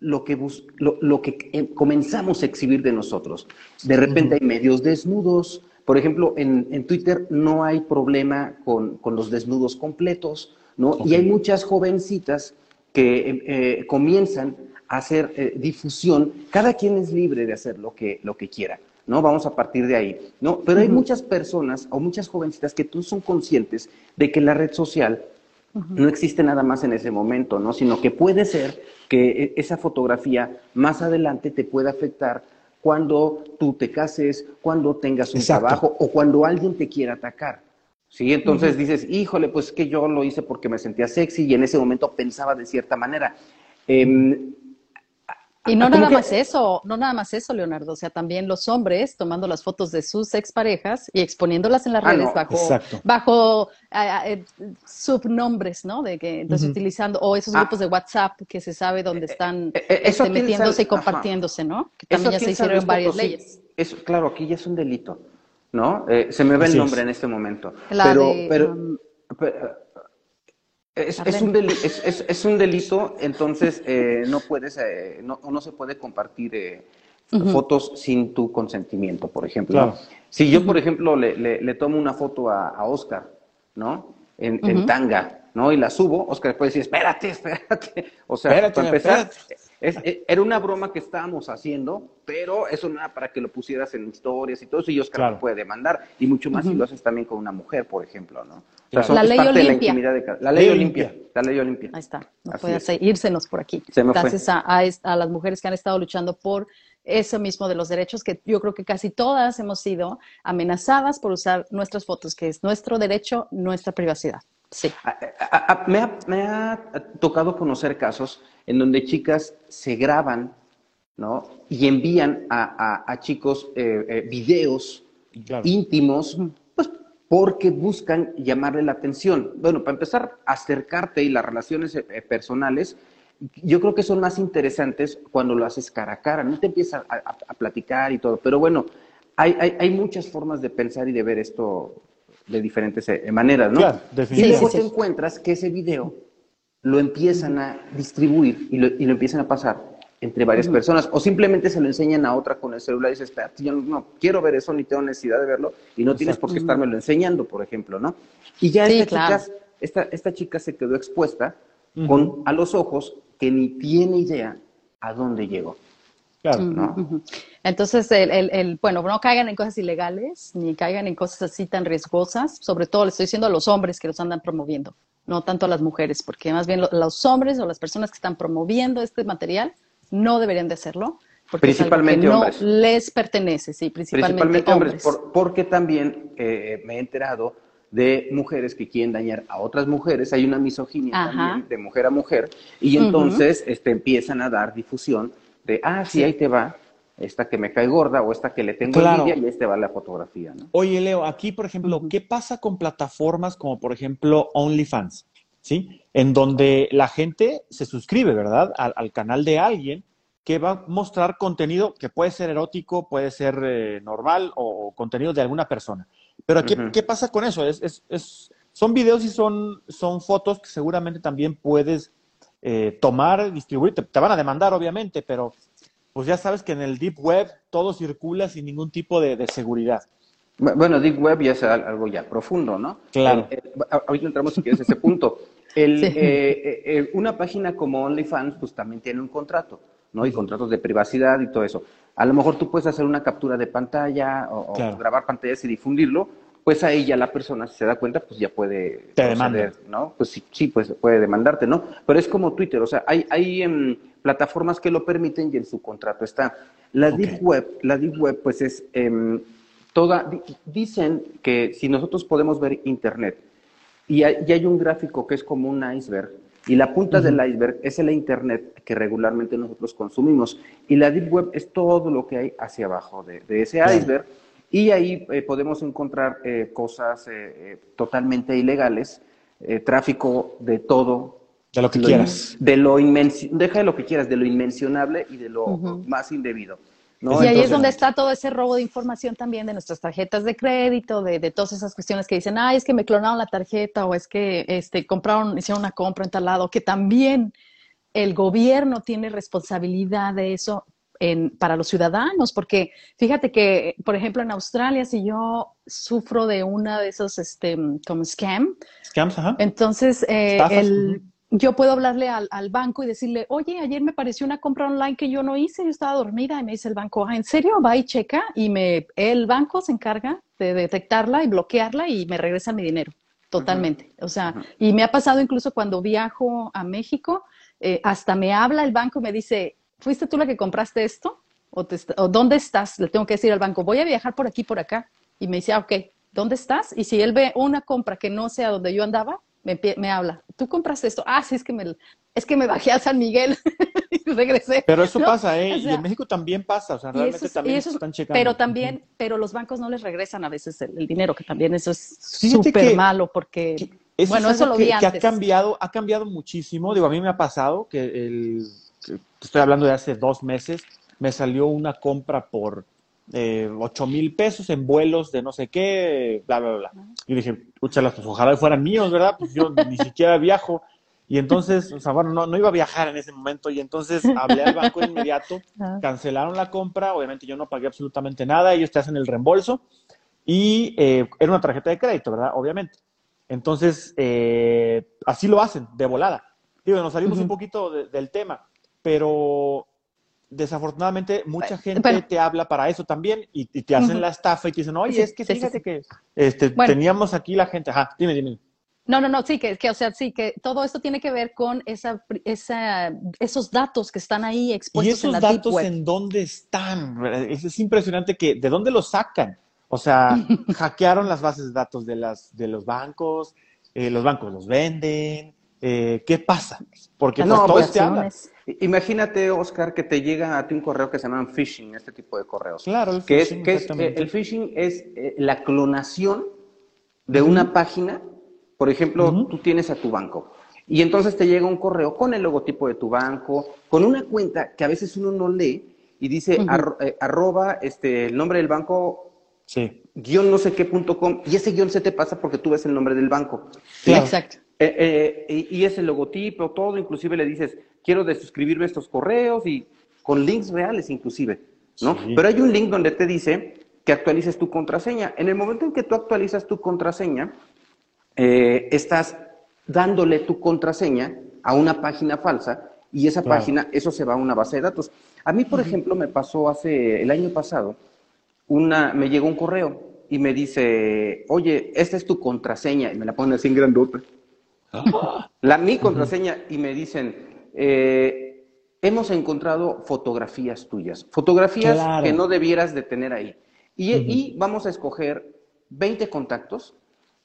lo que, lo, que em, comenzamos a exhibir de nosotros. De repente hay medios desnudos, por ejemplo, en, Twitter no hay problema con, los desnudos completos, ¿no? Y hay muchas jovencitas que em, eh, comienzan a hacer eh, difusión, cada quien es libre de hacer lo que, lo que quiera. ¿no? Vamos a partir de ahí, ¿no? Pero hay muchas personas o muchas jovencitas que tú son conscientes de que la red social no existe nada más en ese momento, ¿no? Sino que puede ser que e, esa fotografía más adelante te pueda afectar cuando tú te cases, cuando tengas un trabajo o cuando alguien te quiera atacar. ¿Sí? Entonces dices, híjole, pues que yo lo hice porque me sentía sexy y en ese momento pensaba de cierta manera. Em, y no nada más eso, no nada más eso, Leonardo, o sea, también los hombres tomando las fotos de sus exparejas y exponiéndolas en las ah, redes bajo, bajo eh, subnombres, ¿no? De que entonces utilizando, o esos ah. grupos de WhatsApp que se sabe dónde eh, están eh, este, metiéndose y compartiéndose, ¿no? Que también ya se hicieron varias leyes. Eso, claro, aquí ya es un delito, ¿no? se me ve el nombre en este momento. pero, pero, um, es, un es, un delito, entonces eh, no puedes, eh, no, no, se puede compartir eh, fotos sin tu consentimiento, por ejemplo. Si yo, por ejemplo, le, le, tomo una foto a, Oscar, ¿no? En, tanga, ¿no? Y la subo, Oscar después decir, espérate, espérate. O sea, para empezar, eh, era una broma que estábamos haciendo, pero eso no era para que lo pusieras en historias y todo eso, y Oscar lo puede demandar, y mucho más si lo haces también con una mujer, por ejemplo, ¿no? O sea, la, ley Olimpia. la, ley Olimpia. La ley Olimpia. Ahí está. No puede irsenos por aquí. Gracias a, a, las mujeres que han estado luchando por eso mismo de los derechos, que yo creo que casi todas hemos sido amenazadas por usar nuestras fotos, que es nuestro derecho, nuestra privacidad. Sí. me, ha, tocado conocer casos en donde chicas se graban, ¿no? Y envían a, chicos eh, eh, videos íntimos, pues porque buscan llamarle la atención. Bueno, para empezar, acercarte y las relaciones eh, personales, yo creo que son más interesantes cuando lo haces cara a cara, no te empiezas a, platicar y todo, pero bueno, hay, hay, muchas formas de pensar y de ver esto de diferentes eh, maneras, ¿no? Claro, y luego te encuentras que ese video lo empiezan a distribuir y lo, y lo empiezan a pasar entre varias personas, o simplemente se lo enseñan a otra con el celular y dices, espera, yo no, quiero ver eso, ni tengo necesidad de verlo, y no tienes por qué estármelo enseñando, por ejemplo, ¿no? Y ya esta, chica, esta, esta chica se quedó expuesta con a los ojos que ni tiene idea a dónde llegó. Entonces, el, bueno, no caigan en cosas ilegales, ni caigan en cosas así tan riesgosas. Sobre todo le estoy diciendo a los hombres que los andan promoviendo, no tanto a las mujeres, porque más bien los hombres o las personas que están promoviendo este material no deberían de hacerlo. Porque principalmente no les pertenece, sí, principalmente, hombres. porque también eh, me he enterado de mujeres que quieren dañar a otras mujeres, hay una misoginia también de mujer a mujer, y entonces este, empiezan a dar difusión de, ah, sí, ahí te va, esta que me cae gorda o esta que le tengo claro. envidia y este va la fotografía, ¿no? Oye, Leo, aquí, por ejemplo, ¿qué pasa con plataformas como, por ejemplo, OnlyFans? ¿Sí? En donde la gente se suscribe, ¿verdad? Al, canal de alguien que va a mostrar contenido que puede ser erótico, puede ser eh, normal o, contenido de alguna persona. Pero ¿qué, ¿qué pasa con eso? Es, es, es, son videos y son, son fotos que seguramente también puedes eh, tomar, distribuir. Te, van a demandar, obviamente, pero pues ya sabes que en el Deep Web todo circula sin ningún tipo de, seguridad. Bueno, Deep Web ya es algo ya profundo, ¿no? Claro. Eh, eh, ahorita entramos si quieres ese punto. El, una página como OnlyFans, pues también tiene un contrato, ¿no? Y contratos de privacidad y todo eso. A lo mejor tú puedes hacer una captura de pantalla o, grabar pantallas y difundirlo, pues ahí ya la persona, si se da cuenta, pues ya puede Te ¿no? Pues sí, sí, pues puede demandarte, ¿no? Pero es como Twitter, o sea, hay, hay em, plataformas que lo permiten y en su contrato está. La Deep Web, la Deep Web, pues es em, toda, dicen que si nosotros podemos ver Internet y hay, y hay un gráfico que es como un iceberg, y la punta del iceberg es el Internet que regularmente nosotros consumimos. Y la Deep Web es todo lo que hay hacia abajo de, ese iceberg. Y ahí eh, podemos encontrar eh, cosas eh, totalmente ilegales, tráfico de todo. De lo que quieras. De lo deja de lo que quieras, de lo inmencionable y de lo más indebido. Y ahí es donde está todo ese robo de información también de nuestras tarjetas de crédito, de, de, todas esas cuestiones que dicen, ay, es que me clonaron la tarjeta o es que este, compraron, hicieron una compra en tal lado, que también el gobierno tiene responsabilidad de eso en, para los ciudadanos, porque fíjate que, por ejemplo, en Australia, si yo sufro de una de esos, este, como scam, Scams, ajá. entonces eh, el yo puedo hablarle al, banco y decirle, oye, ayer me pareció una compra online que yo no hice, yo estaba dormida y me dice el banco, ah, ¿en serio? Va y checa y me, el banco se encarga de detectarla y bloquearla y me regresa mi dinero, totalmente. O sea, y me ha pasado incluso cuando viajo a México, eh, hasta me habla el banco y me dice, ¿fuiste tú la que compraste esto? ¿O, ¿O, dónde estás? Le tengo que decir al banco, voy a viajar por aquí, por acá. Y me dice, ah, ok, ¿dónde estás? Y si él ve una compra que no sea donde yo andaba, me, me habla, ¿tú compraste esto? Ah, sí, es que me, es que me bajé a San Miguel y regresé. Pero eso pasa, ¿eh? y en México también pasa, o sea, realmente también están checando. Pero también, pero los bancos no les regresan a veces el, dinero, que también eso es súper malo, porque, bueno, eso lo vi que, ha cambiado, ha cambiado muchísimo, digo, a mí me ha pasado que el, estoy hablando de hace dos meses, me salió una compra por eh, 8 mil pesos en vuelos de no sé qué, bla, bla, bla. Y dije, pues ojalá fueran míos, ¿verdad? Pues yo ni siquiera viajo. Y entonces, o sea, bueno, no, no iba a viajar en ese momento y entonces hablé al banco de inmediato, cancelaron la compra, obviamente yo no pagué absolutamente nada, ellos te hacen el reembolso y eh, era una tarjeta de crédito, ¿verdad? Obviamente. Entonces, eh, así lo hacen, de volada. Digo, nos salimos un poquito del tema, pero desafortunadamente mucha gente te habla para eso también y, te hacen la estafa y te dicen, oye, es que fíjate que este, teníamos aquí la gente. Ajá, dime, dime. No, no, no, sí, que, que, o sea, sí, que todo esto tiene que ver con esa, esa, esos datos que están ahí expuestos en la datos en dónde están? Es, es, impresionante que, ¿de dónde los sacan? O sea, hackearon las bases de datos de, las, de los bancos, eh, los bancos los venden, eh, ¿qué pasa? Porque pues, no, todo Imagínate, Oscar, que te llega a ti un correo que se llama phishing, este tipo de correos. Claro, el que phishing. Es, que es, el phishing es la clonación de una página por ejemplo, tú tienes a tu banco y entonces te llega un correo con el logotipo de tu banco, con una cuenta que a veces uno no lee y dice eh, arroba este, el nombre del banco, sí. guion no sé qué punto com, y ese guion se te pasa porque tú ves el nombre del banco. Exacto. Eh, eh, y, es el logotipo, todo, inclusive le dices, quiero desuscribirme estos correos y con links reales inclusive, ¿no? Pero hay un link donde te dice que actualices tu contraseña. En el momento en que tú actualizas tu contraseña, eh, estás dándole tu contraseña a una página falsa y esa página, eso se va a una base de datos. A mí, por ejemplo, me pasó hace el año pasado, una, me llegó un correo y me dice, oye, esta es tu contraseña, y me la ponen así en grandota. La mi contraseña, y me dicen, eh, hemos encontrado fotografías tuyas, fotografías que no debieras de tener ahí. Y, y, vamos a escoger 20 contactos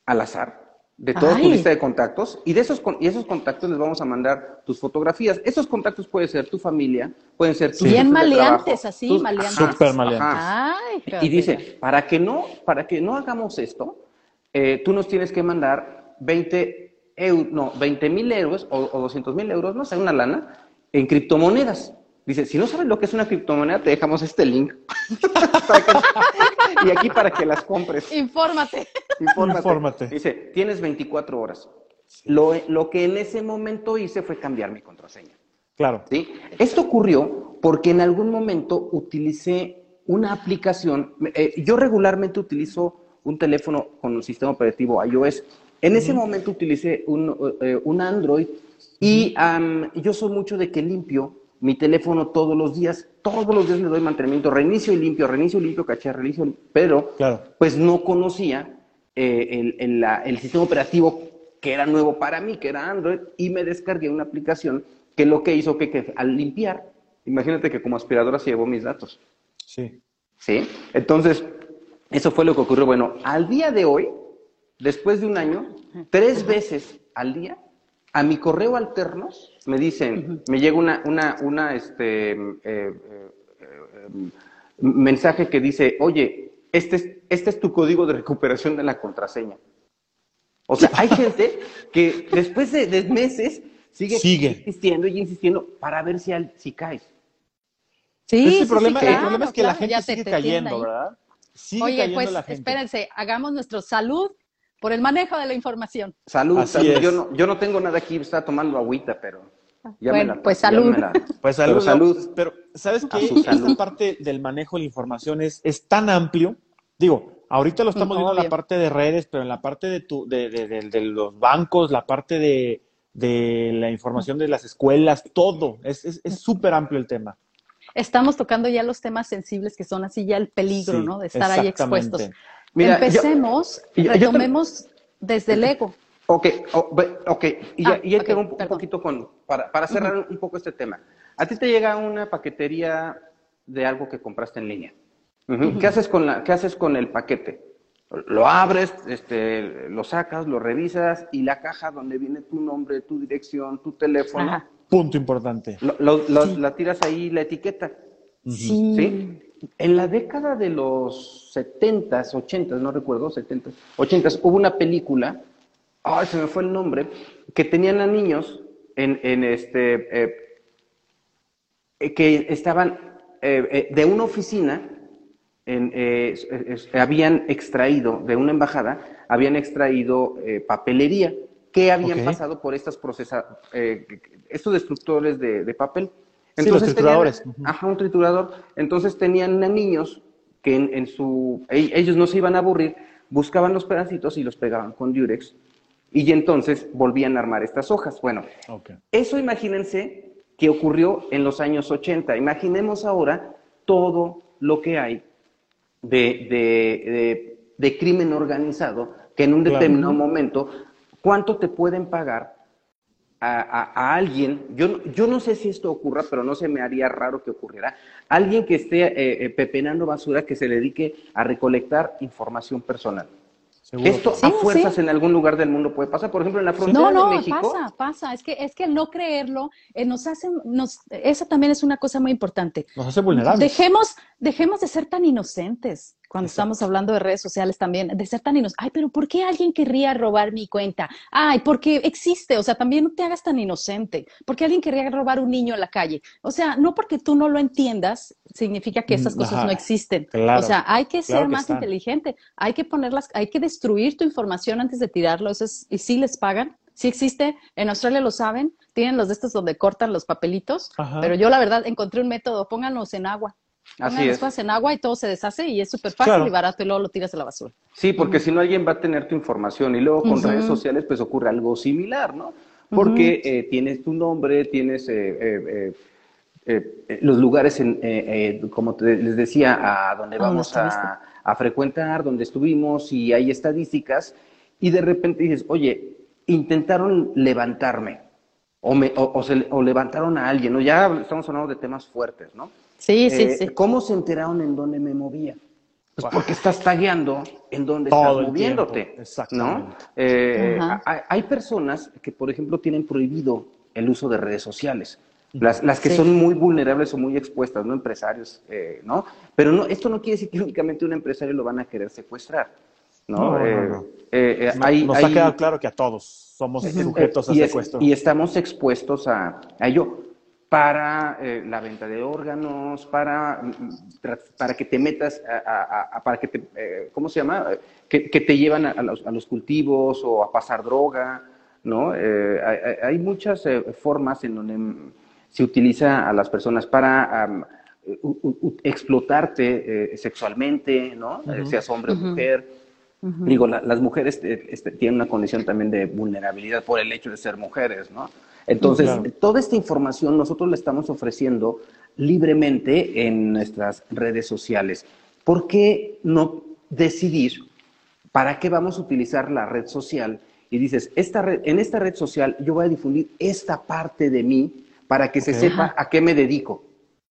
al azar de toda tu lista de contactos y de esos y esos contactos les vamos a mandar tus fotografías. Esos contactos pueden ser tu familia, pueden ser tus bien maleantes, así maleantes. Súper maleantes. Ay, y dice, para que no para que no hagamos esto, eh, tú nos tienes que mandar 20 euros, no, 20 mil euros o, o 200 mil euros, no sé, una lana en criptomonedas. Dice, si no sabes lo que es una criptomoneda, te dejamos este link. y aquí para que las compres. Infórmate. Infórmate. Dice, tienes 24 horas. Lo, lo, que en ese momento hice fue cambiar mi contraseña. Claro. ¿Sí? Esto ocurrió porque en algún momento utilicé una aplicación. Eh, yo regularmente utilizo un teléfono con un sistema operativo iOS. En ese momento utilicé un, eh, un Android y yo soy mucho de que limpio mi teléfono todos los días, todos los días le doy mantenimiento, reinicio y limpio, reinicio y limpio, caché, reinicio, pero pues no conocía eh, el, sistema operativo que era nuevo para mí, que era Android, y me descargué una aplicación que lo que hizo que, al limpiar, imagínate que como aspiradora se llevó mis datos. Sí. ¿Sí? Entonces, eso fue lo que ocurrió. Bueno, al día de hoy, después de un año, tres veces al día a mi correo alterno me dicen, me llega una, una, una este, eh, eh, eh, mensaje que dice, oye, este es, este es tu código de recuperación de la contraseña. O sea, hay gente que después de, meses sigue, insistiendo y insistiendo para ver si, si caes. Sí, el, problema, el problema es que la gente sigue cayendo, ¿verdad? Sigue Oye, pues espérense, hagamos nuestro salud por el manejo de la información. Salud, Yo, no, yo no tengo nada aquí, está tomando agüita, pero... Ya bueno, pues salud. pues salud. salud. Pero, ¿sabes qué? Esta parte del manejo de la información es, es tan amplio. Digo, ahorita lo estamos viendo en la parte de redes, pero en la parte de, tu, de, de, de, los bancos, la parte de, la información de las escuelas, todo. Es súper es, amplio el tema. Estamos tocando ya los temas sensibles que son así ya el peligro, ¿no? De estar ahí expuestos. Empecemos, retomemos desde el ego. Ok, ok, y, ah, y un, poquito con, para, cerrar un poco este tema. A ti te llega una paquetería de algo que compraste en línea. ¿Qué, haces con la, ¿Qué haces con el paquete? Lo abres, este, lo sacas, lo revisas y la caja donde viene tu nombre, tu dirección, tu teléfono. Punto importante. La tiras ahí la etiqueta. Sí. ¿Sí? En la década de los 70s, 80 no recuerdo, 70s, 80s, hubo una película, ay, se me fue el nombre, que tenían a niños en, en este, eh, eh, que estaban eh, de una oficina, en, habían extraído, de una embajada, habían extraído papelería que habían pasado por estas procesas, estos destructores de papel. Entonces, trituradores. ajá, un triturador. Entonces tenían niños que en, su... E, ellos no se iban a aburrir, buscaban los pedacitos y los pegaban con Durex Y entonces volvían a armar estas hojas. Bueno, eso imagínense que ocurrió en los años 80. Imaginemos ahora todo lo que hay de, de, crimen organizado que en un determinado momento, ¿cuánto te pueden pagar a, alguien? Yo, yo no sé si esto ocurra, pero no se me haría raro que ocurriera. Alguien que esté eh, eh, pepenando basura que se dedique a recolectar información personal. Esto a fuerzas en algún lugar del mundo puede pasar, por ejemplo en la frontera no, de México. No, pasa, pasa. Es que es que no creerlo eh, nos hace, nos, esa también es una cosa muy importante. Nos hace vulnerables. Dejemos, dejemos de ser tan inocentes cuando estamos hablando de redes sociales también, de ser tan inocentes. Ay, pero ¿por qué alguien querría robar mi cuenta? Ay, porque existe, o sea, también no te hagas tan inocente. ¿Por qué alguien querría robar un niño en la calle? O sea, no porque tú no lo entiendas, significa que esas mm, cosas no existen. o sea, hay que ser más inteligente, hay que ponerlas, hay que destruir tu información antes de tirarlo. Eso es, y sí les pagan, sí existe, en Australia lo saben, tienen los de estos donde cortan los papelitos, pero yo la verdad encontré un método, pónganlos en agua. Así es. en agua y todo se deshace y es súper fácil y barato y luego lo tiras a la basura. Sí, porque si no alguien va a tener tu información y luego con redes sociales pues ocurre algo similar, ¿no? Porque eh, tienes tu nombre, tienes eh, eh, los lugares, en, como les decía, a donde vamos a, frecuentar, donde estuvimos y hay estadísticas y de repente dices, oye, intentaron levantarme o, me, o levantaron a alguien, ¿no? Ya estamos hablando de temas fuertes, ¿no? Sí, sí, eh, sí. ¿Cómo se enteraron en dónde me movía? Pues porque estás tagueando en dónde estás moviéndote. ¿no? Eh, hay, personas que, por ejemplo, tienen prohibido el uso de redes sociales. Las, las que son muy vulnerables o muy expuestas, ¿no? Empresarios, eh, ¿no? Pero no, esto no quiere decir que únicamente un empresario lo van a querer secuestrar, ¿no? no, nos ha quedado claro que a todos somos sujetos a secuestro. y estamos expuestos a, a ello para eh, la venta de órganos, para, para que te metas, a, para que te, eh, ¿cómo se llama? Que, te llevan a, los, cultivos o a pasar droga, ¿no? Eh, hay, muchas formas en donde se utiliza a las personas para explotarte sexualmente, ¿no? Seas hombre o mujer. Digo, las mujeres este, tienen una condición también de vulnerabilidad por el hecho de ser mujeres, ¿no? Entonces, toda esta información nosotros la estamos ofreciendo libremente en nuestras redes sociales. ¿Por qué no decidir para qué vamos a utilizar la red social? Y dices, esta en esta red social yo voy a difundir esta parte de mí para que se sepa a qué me dedico,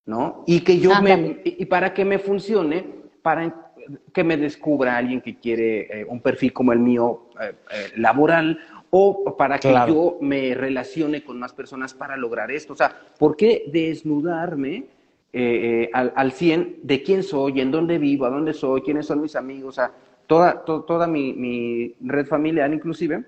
¿no? Y que yo me, y para que me funcione, para que me descubra alguien que quiere eh, un perfil como el mío eh, eh, laboral o para que yo me relacione con más personas para lograr esto. O sea, ¿por qué desnudarme al, al 100 de quién soy, en dónde vivo, a dónde soy, quiénes son mis amigos? O sea, toda, toda mi, red familiar inclusive,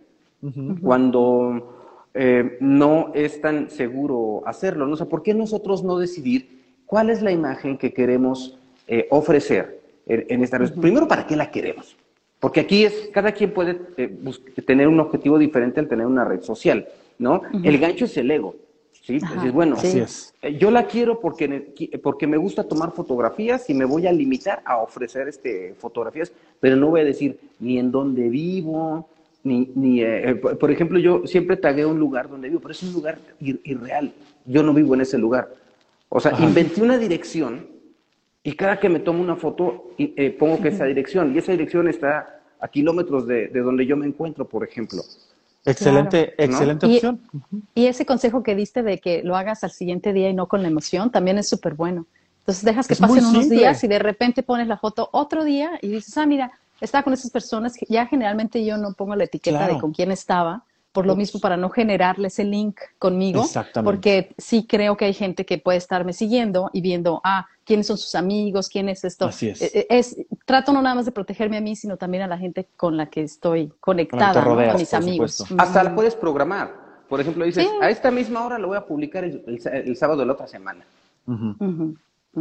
cuando eh, no es tan seguro hacerlo. ¿no? O sea, ¿por qué nosotros no decidir cuál es la imagen que queremos ofrecer en, esta red? Primero, ¿para qué la queremos? Porque aquí es, cada quien puede eh, tener un objetivo diferente al tener una red social, ¿no? El gancho es el ego, ¿sí? es bueno, Así es. Eh, yo la quiero porque, porque me gusta tomar fotografías y me voy a limitar a ofrecer este, fotografías, pero no voy a decir ni en dónde vivo, ni, ni eh, por ejemplo, yo siempre tagué un lugar donde vivo, pero es un lugar irreal, yo no vivo en ese lugar. O sea, inventé una dirección y cada que me tomo una foto, eh, pongo que esa dirección, y esa dirección está a kilómetros de, donde yo me encuentro, por ejemplo. Excelente, excelente opción. Y, ese consejo que diste de que lo hagas al siguiente día y no con la emoción, también es súper bueno. Entonces dejas que pasen unos días y de repente pones la foto otro día y dices, ah, mira, estaba con esas personas, que ya generalmente yo no pongo la etiqueta de con quién estaba, por lo mismo para no generarle ese link conmigo, porque sí creo que hay gente que puede estarme siguiendo y viendo, ah, quiénes son sus amigos, quién es esto. Así es. Eh, eh, trato no nada más de protegerme a mí, sino también a la gente con la que estoy conectada, a mis amigos. Hasta la puedes programar. Por ejemplo, dices, a esta misma hora lo voy a publicar el, sábado de la otra semana.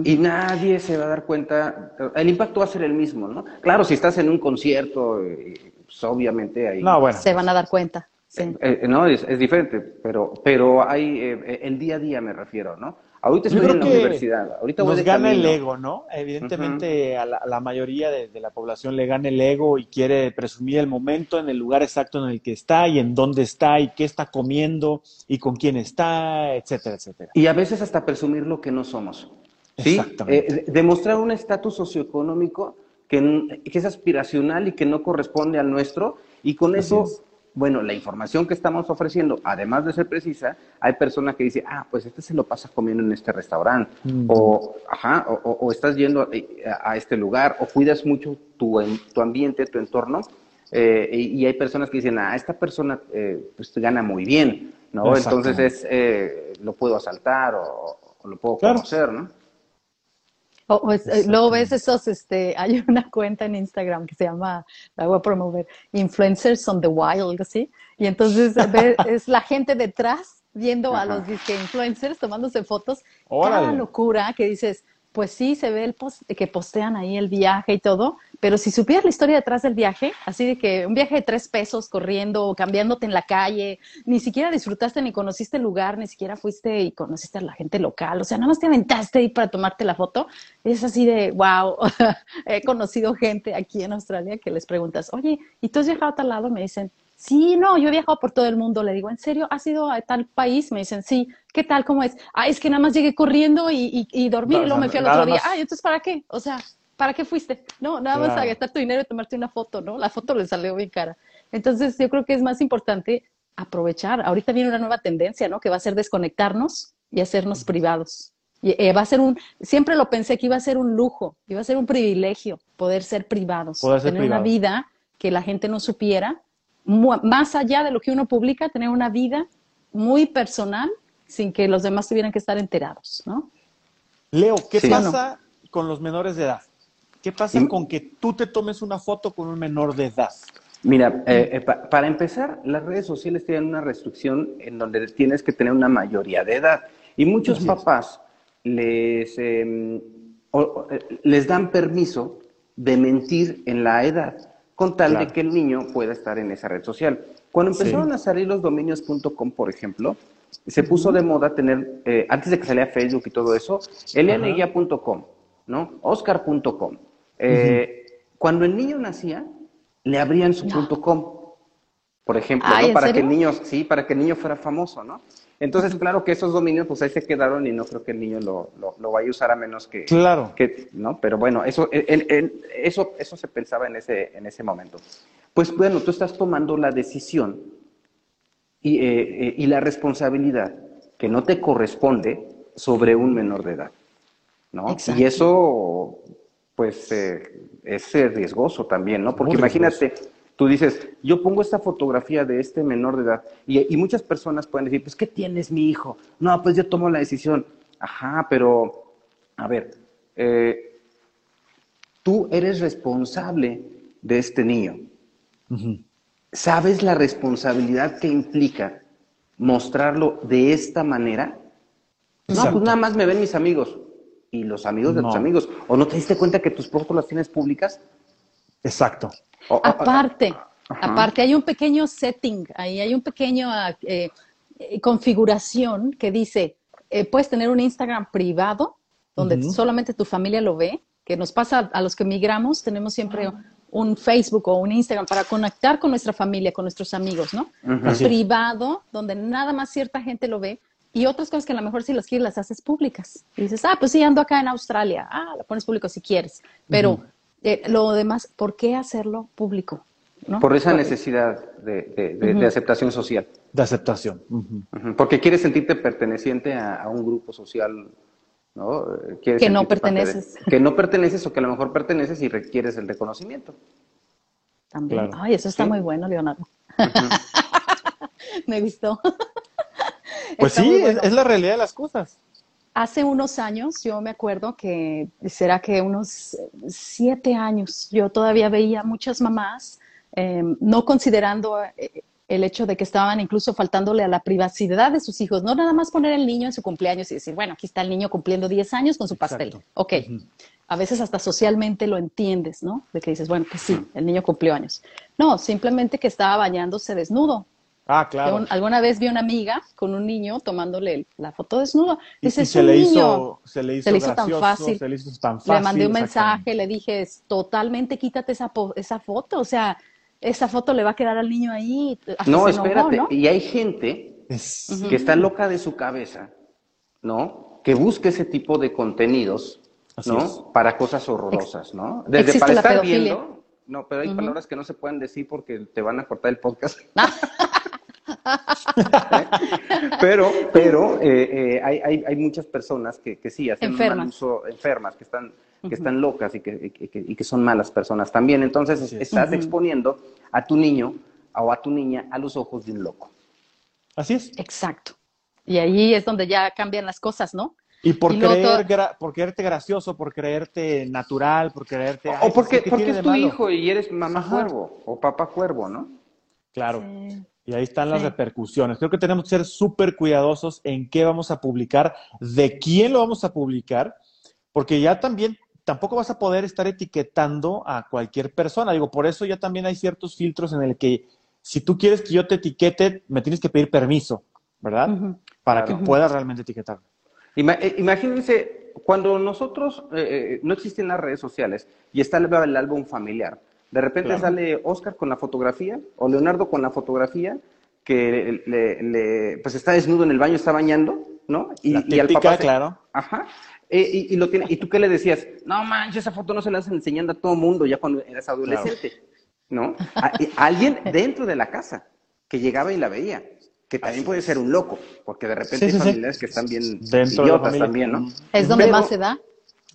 Y nadie se va a dar cuenta, el impacto va a ser el mismo, ¿no? Claro, si estás en un concierto, eh, pues obviamente ahí... Se van a dar cuenta. Eh, eh, no, es, diferente, pero, pero hay, eh, el día a día me refiero, ¿no? Ahorita estoy en la universidad. Ahorita nos gana el ego, ¿no? Evidentemente a, la, mayoría de, la población le gana el ego y quiere presumir el momento en el lugar exacto en el que está y en dónde está y qué está comiendo y con quién está, etcétera, etcétera. Y a veces hasta presumir lo que no somos. ¿Sí? Eh, demostrar un estatus socioeconómico que, que, es aspiracional y que no corresponde al nuestro y con eso bueno, la información que estamos ofreciendo, además de ser precisa, hay personas que dicen, ah, pues este se lo pasa comiendo en este restaurante, o, ajá, o, estás yendo a, este lugar, o cuidas mucho tu, tu ambiente, tu entorno, eh, y, hay personas que dicen, ah, esta persona eh, pues gana muy bien, ¿no? Entonces es, eh, lo puedo asaltar o, lo puedo conocer, ¿no? O, eh, luego ves esos, este, hay una cuenta en Instagram que se llama, la voy a promover, Influencers on the Wild, algo así. Y entonces es la gente detrás viendo a los disque influencers tomándose fotos. Cada locura que dices, pues sí, se ve el post que postean ahí el viaje y todo, pero si supieras la historia detrás del viaje, así de que un viaje de tres pesos corriendo cambiándote en la calle, ni siquiera disfrutaste ni conociste el lugar, ni siquiera fuiste y conociste a la gente local, o sea, nada más te aventaste ahí para tomarte la foto, es así de, wow, he conocido gente aquí en Australia que les preguntas, oye, ¿y tú has viajado a tal lado? Me dicen, Sí, no, yo he viajado por todo el mundo. Le digo, ¿en serio? ¿Has ido a tal país? Me dicen, sí. ¿Qué tal? ¿Cómo es? Ah, es que nada más llegué corriendo y, y, dormí y luego me fui al otro día. Ah, entonces, ¿para qué? O sea, ¿para qué fuiste? No, nada más a gastar tu dinero y tomarte una foto, ¿no? La foto le salió bien cara. Entonces, yo creo que es más importante aprovechar. Ahorita viene una nueva tendencia, ¿no? Que va a ser desconectarnos y hacernos privados. Y, eh, va a ser un, siempre lo pensé que iba a ser un lujo, iba a ser un privilegio poder ser privados, tener una vida que la gente no supiera más allá de lo que uno publica, tener una vida muy personal sin que los demás tuvieran que estar enterados, ¿no? Leo, ¿qué pasa con los menores de edad? ¿Qué pasa con que tú te tomes una foto con un menor de edad? Mira, eh, eh, para empezar, las redes sociales tienen una restricción en donde tienes que tener una mayoría de edad. Y muchos papás les, em, eh, les dan permiso de mentir en la edad con tal de que el niño pueda estar en esa red social. Cuando empezaron a salir los dominios.com, por ejemplo, se puso de moda tener, eh, antes de que saliera Facebook y todo eso, elianeguía.com, ¿no? Oscar.com. Eh, cuando el niño nacía, le abrían su punto .com, por ejemplo, para que el niño, sí, para que el niño fuera famoso, ¿no? Entonces, claro que esos dominios, pues ahí se quedaron y no creo que el niño lo, lo, vaya a usar a menos que... Claro. Que, ¿no? Pero bueno, eso, eso, eso se pensaba en ese, en ese momento. Pues bueno, tú estás tomando la decisión y, eh, eh, y la responsabilidad que no te corresponde sobre un menor de edad, ¿no? Y eso, pues, eh, es riesgoso también, ¿no? Porque imagínate Tú dices, yo pongo esta fotografía de este menor de edad y, muchas personas pueden decir, pues, ¿qué tienes, mi hijo? No, pues yo tomo la decisión. Ajá, pero, a ver, eh, tú eres responsable de este niño. ¿Sabes la responsabilidad que implica mostrarlo de esta manera? No, pues nada más me ven mis amigos y los amigos de tus amigos. ¿O no te diste cuenta que tus fotos las tienes públicas? Exacto aparte, aparte hay un pequeño setting, ahí hay un pequeño eh, eh, configuración que dice, eh, puedes tener un Instagram privado donde solamente tu familia lo ve, que nos pasa a los que migramos, tenemos siempre un Facebook o un Instagram para conectar con nuestra familia, con nuestros amigos, ¿no? Privado, donde nada más cierta gente lo ve, y otras cosas que a lo mejor si las quieres las haces públicas. Y dices, ah, pues sí, ando acá en Australia. Ah, lo pones público si quieres. Pero eh, lo demás, ¿por qué hacerlo público? Por esa necesidad de, aceptación social. De aceptación. Porque quieres sentirte perteneciente a, un grupo social, ¿no? que no perteneces. que no perteneces o que a lo mejor perteneces y requieres el reconocimiento. También. Ay, eso está muy bueno, Leonardo. Me gustó. pues sí, es la realidad de las cosas hace unos años, yo me acuerdo que será que unos siete años, yo todavía veía muchas mamás, em, no considerando eh, el hecho de que estaban incluso faltándole a la privacidad de sus hijos, no nada más poner el niño en su cumpleaños y decir, bueno, aquí está el niño cumpliendo 10 años con su pastel. Ok, a veces hasta socialmente lo entiendes, ¿no? De que dices, bueno, pues sí, el niño cumplió años. No, simplemente que estaba bañándose desnudo Ah, claro. alguna vez vi una amiga con un niño tomándole la foto desnudo. Dice, se, le hizo, se le hizo, tan fácil. Se le hizo tan fácil. Le mandé un mensaje, le dije, totalmente quítate esa, esa foto. O sea, esa foto le va a quedar al niño ahí. no, espérate. Y hay gente que está loca de su cabeza, ¿no? Que busque ese tipo de contenidos, ¿no? Para cosas horrorosas, ¿no? Desde para estar viendo. No, pero hay palabras que no se pueden decir porque te van a cortar el podcast. pero pero eh, eh, hay, hay, muchas personas que, que sí hacen enfermas. un uso, enfermas, que están, que están locas y que, y que, son malas personas también. Entonces estás exponiendo a tu niño o a tu niña a los ojos de un loco. Así es. Exacto. Y ahí es donde ya cambian las cosas, ¿no? Y por, creer, por creerte gracioso, por creerte natural, por creerte... O, porque, porque es tu hijo y eres mamá cuervo o papá cuervo, ¿no? Claro. Y ahí están las repercusiones. Creo que tenemos que ser súper cuidadosos en qué vamos a publicar, de quién lo vamos a publicar, porque ya también tampoco vas a poder estar etiquetando a cualquier persona. Digo, por eso ya también hay ciertos filtros en el que si tú quieres que yo te etiquete, me tienes que pedir permiso, ¿verdad? Para que puedas realmente etiquetarme. Eh, imagínense, cuando nosotros, eh, eh, no existen las redes sociales y está el álbum familiar, de repente sale Oscar con la fotografía o Leonardo con la fotografía que le, pues está desnudo en el baño, está bañando, ¿no? Y, y al papá claro. Ajá. Eh, y, lo tiene, ¿Y tú qué le decías? No manches, esa foto no se la hacen enseñando a todo mundo ya cuando eras adolescente, ¿no? alguien dentro de la casa que llegaba y la veía, que también puede ser un loco, porque de repente hay familiares que están bien dentro idiotas también, ¿no? Es donde más se da.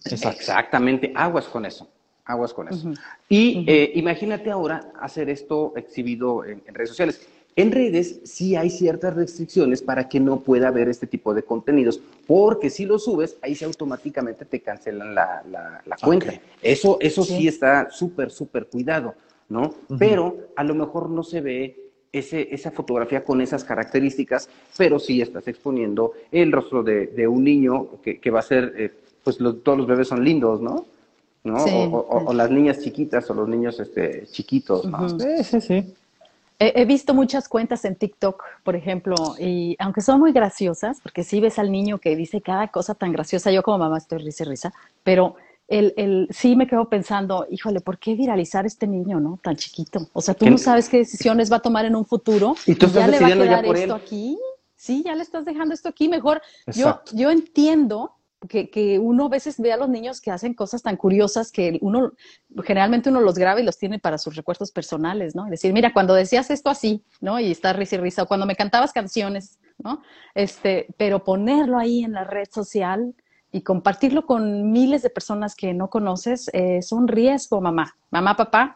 Exactamente, aguas con eso aguas con eso. Y eh, imagínate ahora hacer esto exhibido en, redes sociales. En redes sí hay ciertas restricciones para que no pueda haber este tipo de contenidos, porque si lo subes, ahí se automáticamente te cancelan la, la, cuenta. Eso, eso sí, está súper, súper cuidado, ¿no? Pero a lo mejor no se ve ese, esa fotografía con esas características, pero sí estás exponiendo el rostro de, un niño que, va a ser, eh, pues todos los bebés son lindos, ¿no? ¿No? o, las niñas chiquitas o los niños este, chiquitos, ¿no? Sí, sí, sí. He, visto muchas cuentas en TikTok, por ejemplo, y aunque son muy graciosas, porque sí ves al niño que dice cada cosa tan graciosa, yo como mamá estoy risa y risa, pero el, el, sí me quedo pensando, híjole, ¿por qué viralizar este niño, no? Tan chiquito. O sea, tú no sabes qué decisiones va a tomar en un futuro. Y tú ya le va a quedar esto aquí. Sí, ya le estás dejando esto aquí. Mejor, yo, yo entiendo que, uno a veces ve a los niños que hacen cosas tan curiosas que uno, generalmente uno los graba y los tiene para sus recuerdos personales, ¿no? decir, mira, cuando decías esto así, ¿no? Y está risa y risa, o cuando me cantabas canciones, ¿no? Este, pero ponerlo ahí en la red social y compartirlo con miles de personas que no conoces es un riesgo, mamá. Mamá, papá,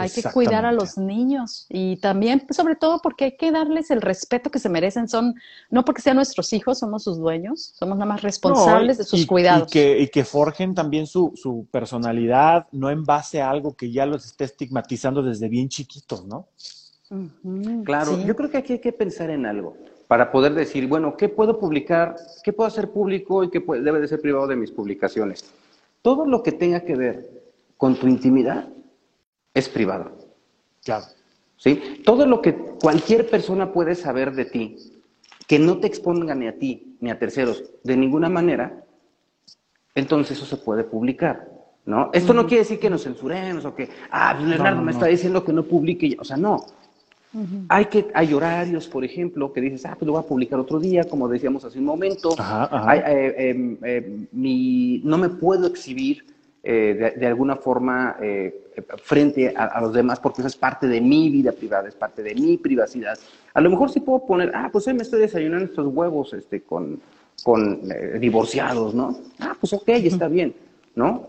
hay que cuidar a los niños y también, sobre todo, porque hay que darles el respeto que se merecen. Son, no porque sean nuestros hijos, somos sus dueños, somos nada más responsables de sus cuidados. Y que, y que forjen también su, su, personalidad, no en base a algo que ya los esté estigmatizando desde bien chiquitos, ¿no? claro, yo creo que aquí hay que pensar en algo para poder decir, bueno, ¿qué puedo publicar? ¿Qué puedo hacer público y qué debe de ser privado de mis publicaciones? Todo lo que tenga que ver con tu intimidad es privado. Claro. ¿Sí? Todo lo que cualquier persona puede saber de ti, que no te exponga ni a ti ni a terceros de ninguna manera, entonces eso se puede publicar. ¿no? Esto no quiere decir que nos censuremos o que, ah, pues Leonardo me está diciendo que no publique. O sea, no. Hay, que, hay horarios, por ejemplo, que dices, ah, pues lo voy a publicar otro día, como decíamos hace un momento. Eh, em, em, mi, no me puedo exhibir eh, de, alguna forma eh, frente a, los demás, porque eso es parte de mi vida privada, es parte de mi privacidad. A lo mejor sí puedo poner, ah, pues hoy me estoy desayunando estos huevos este, con, con eh, divorciados, ¿no? Ah, pues ok, está bien, ¿no?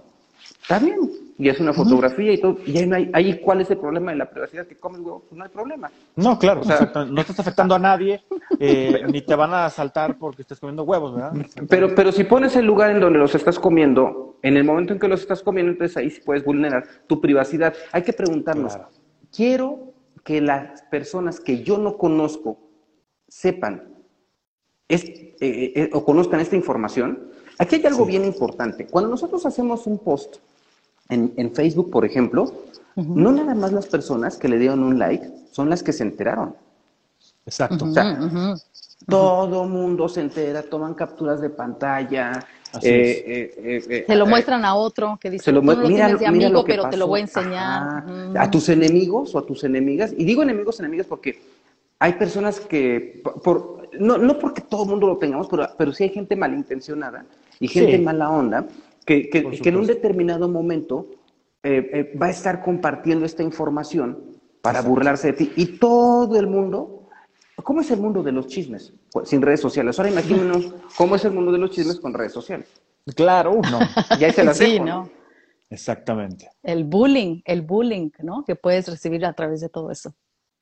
Está bien, y es una fotografía y todo, y ahí, no hay, ahí cuál es el problema de la privacidad que comes huevo, pues no hay problema. No, claro, o sea, no estás afectando a nadie, eh, ni te van a asaltar porque estés comiendo huevos, ¿verdad? Pero, pero si pones el lugar en donde los estás comiendo, en el momento en que los estás comiendo, entonces ahí sí puedes vulnerar tu privacidad. Hay que preguntarnos, quiero que las personas que yo no conozco sepan es, eh, eh, o conozcan esta información. Aquí hay algo bien importante. Cuando nosotros hacemos un post, en, Facebook, por ejemplo, no nada más las personas que le dieron un like son las que se enteraron. Exacto. Todo mundo se entera, toman capturas de pantalla. Eh, eh, eh, se lo muestran a otro que dice, se lo, mira, de amigo, pero te lo voy a enseñar. A tus enemigos o a tus enemigas. Y digo enemigos, enemigas porque hay personas que, por, no, no porque todo el mundo lo tengamos, pero, pero sí hay gente malintencionada y gente mala onda que, que, que, en un determinado momento va a estar compartiendo esta información para burlarse de ti. Y todo el mundo ¿Cómo es el mundo de los chismes pues, sin redes sociales? Ahora imagínenos cómo es el mundo de los chismes con redes sociales. Claro, uno. Y ahí se las sí, ¿no? Exactamente. El bullying, el bullying, ¿no? Que puedes recibir a través de todo eso.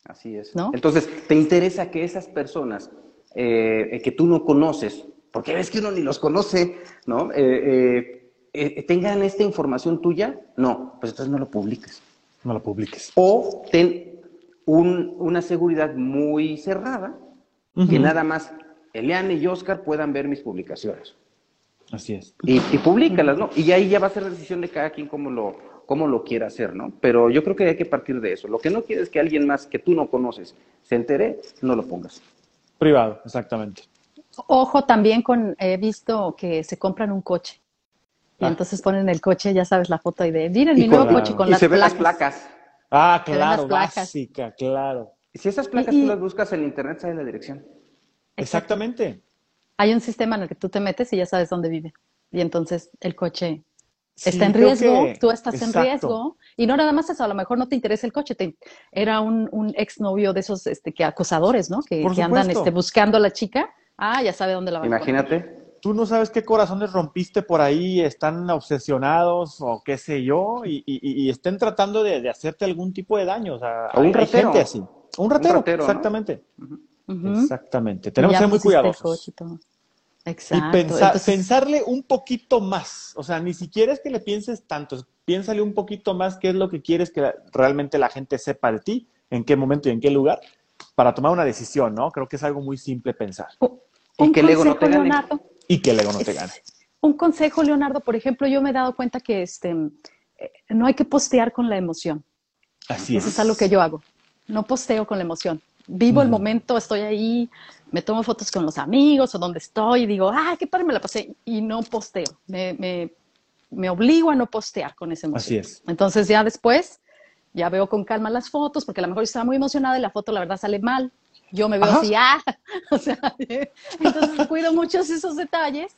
Así es. ¿No? Entonces, ¿te interesa que esas personas eh, que tú no conoces, porque ves que uno ni los conoce, ¿no? Eh, eh, tengan esta información tuya? No, pues entonces no lo publiques. No lo publiques. O ten, una seguridad muy cerrada, que nada más Eliane y Oscar puedan ver mis publicaciones. Así es. Y, y públicalas, ¿no? Y ahí ya va a ser la decisión de cada quien cómo lo, cómo lo quiera hacer, ¿no? Pero yo creo que hay que partir de eso. Lo que no quieres es que alguien más que tú no conoces se entere, no lo pongas. Privado, exactamente. Ojo también con, he visto que se compran un coche. Y ah. entonces ponen el coche, ya sabes la foto ahí de, miren mi nuevo coche con y las se ven las placas. Ah, claro, básica, claro. Si esas placas tú las buscas en internet, sabes la dirección. Exactamente. Hay un sistema en el que tú te metes y ya sabes dónde vive. Y entonces el coche está en riesgo, tú estás en riesgo. Y no nada más eso, a lo mejor no te interesa el coche. era un, un exnovio de esos este, que acosadores, ¿no? Que, que andan este, buscando a la chica. Ah, ya sabe dónde la va Imagínate tú no sabes qué corazones rompiste por ahí, están obsesionados o qué sé yo, y, estén tratando de, hacerte algún tipo de daño. O sea, un ratero. así. Un ratero, exactamente. Exactamente. Tenemos que ser muy cuidadosos. Exacto. Y pensarle un poquito más. O sea, ni siquiera es que le pienses tanto, piénsale un poquito más qué es lo que quieres que realmente la gente sepa de ti, en qué momento y en qué lugar, para tomar una decisión, ¿no? Creo que es algo muy simple pensar. y que el ego no te gane y que el ego no te gane. Un consejo, Leonardo, por ejemplo, yo me he dado cuenta que este, eh, no hay que postear con la emoción. Así es. Eso es algo que yo hago. No posteo con la emoción. Vivo el momento, estoy ahí, me tomo fotos con los amigos o donde estoy y digo, ah, qué padre me la pasé. Y no posteo. Me, me, me obligo a no postear con esa emoción. Así es. Entonces ya después, ya veo con calma las fotos, porque a lo mejor estaba muy emocionada y la foto la verdad sale mal yo me veo así, ah, o sea, entonces cuido muchos esos detalles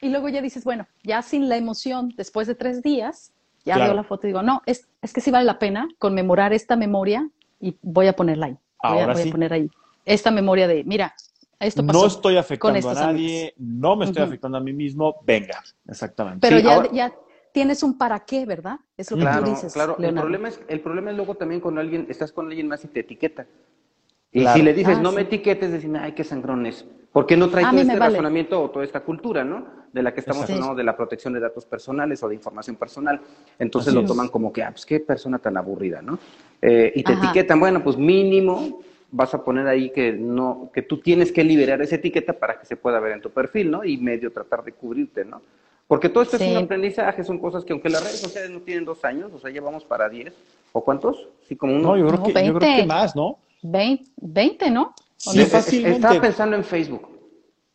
y luego ya dices, bueno, ya sin la emoción, después de tres días, ya veo la foto y digo, no, es, es que sí vale la pena conmemorar esta memoria y voy a ponerla ahí. Voy, a, poner ahí esta memoria de, mira, esto pasó. No estoy afectando a nadie, no me estoy afectando a mí mismo, venga, exactamente. Pero ya, ya tienes un para qué, ¿verdad? Es lo que tú dices. Claro, el problema, es, el problema es luego también cuando alguien, estás con alguien más y te etiqueta. Y si le dices, ah, no me etiquetes, decir, ay, qué sangrones. ¿Por qué no trae todo este razonamiento o toda esta cultura, ¿no? De la que estamos hablando, de la protección de datos personales o de información personal. Entonces lo toman como que, ah, pues qué persona tan aburrida, ¿no? Eh, y te etiquetan, bueno, pues mínimo vas a poner ahí que no, que tú tienes que liberar esa etiqueta para que se pueda ver en tu perfil, ¿no? Y medio tratar de cubrirte, ¿no? Porque todo esto es un aprendizaje, son cosas que aunque las redes sociales no tienen dos años, o sea, llevamos para diez, ¿o cuántos? Sí, como uno. No, yo creo, que, yo creo que más, ¿no? 20, ¿no? Sí, fácilmente. Estaba pensando en Facebook.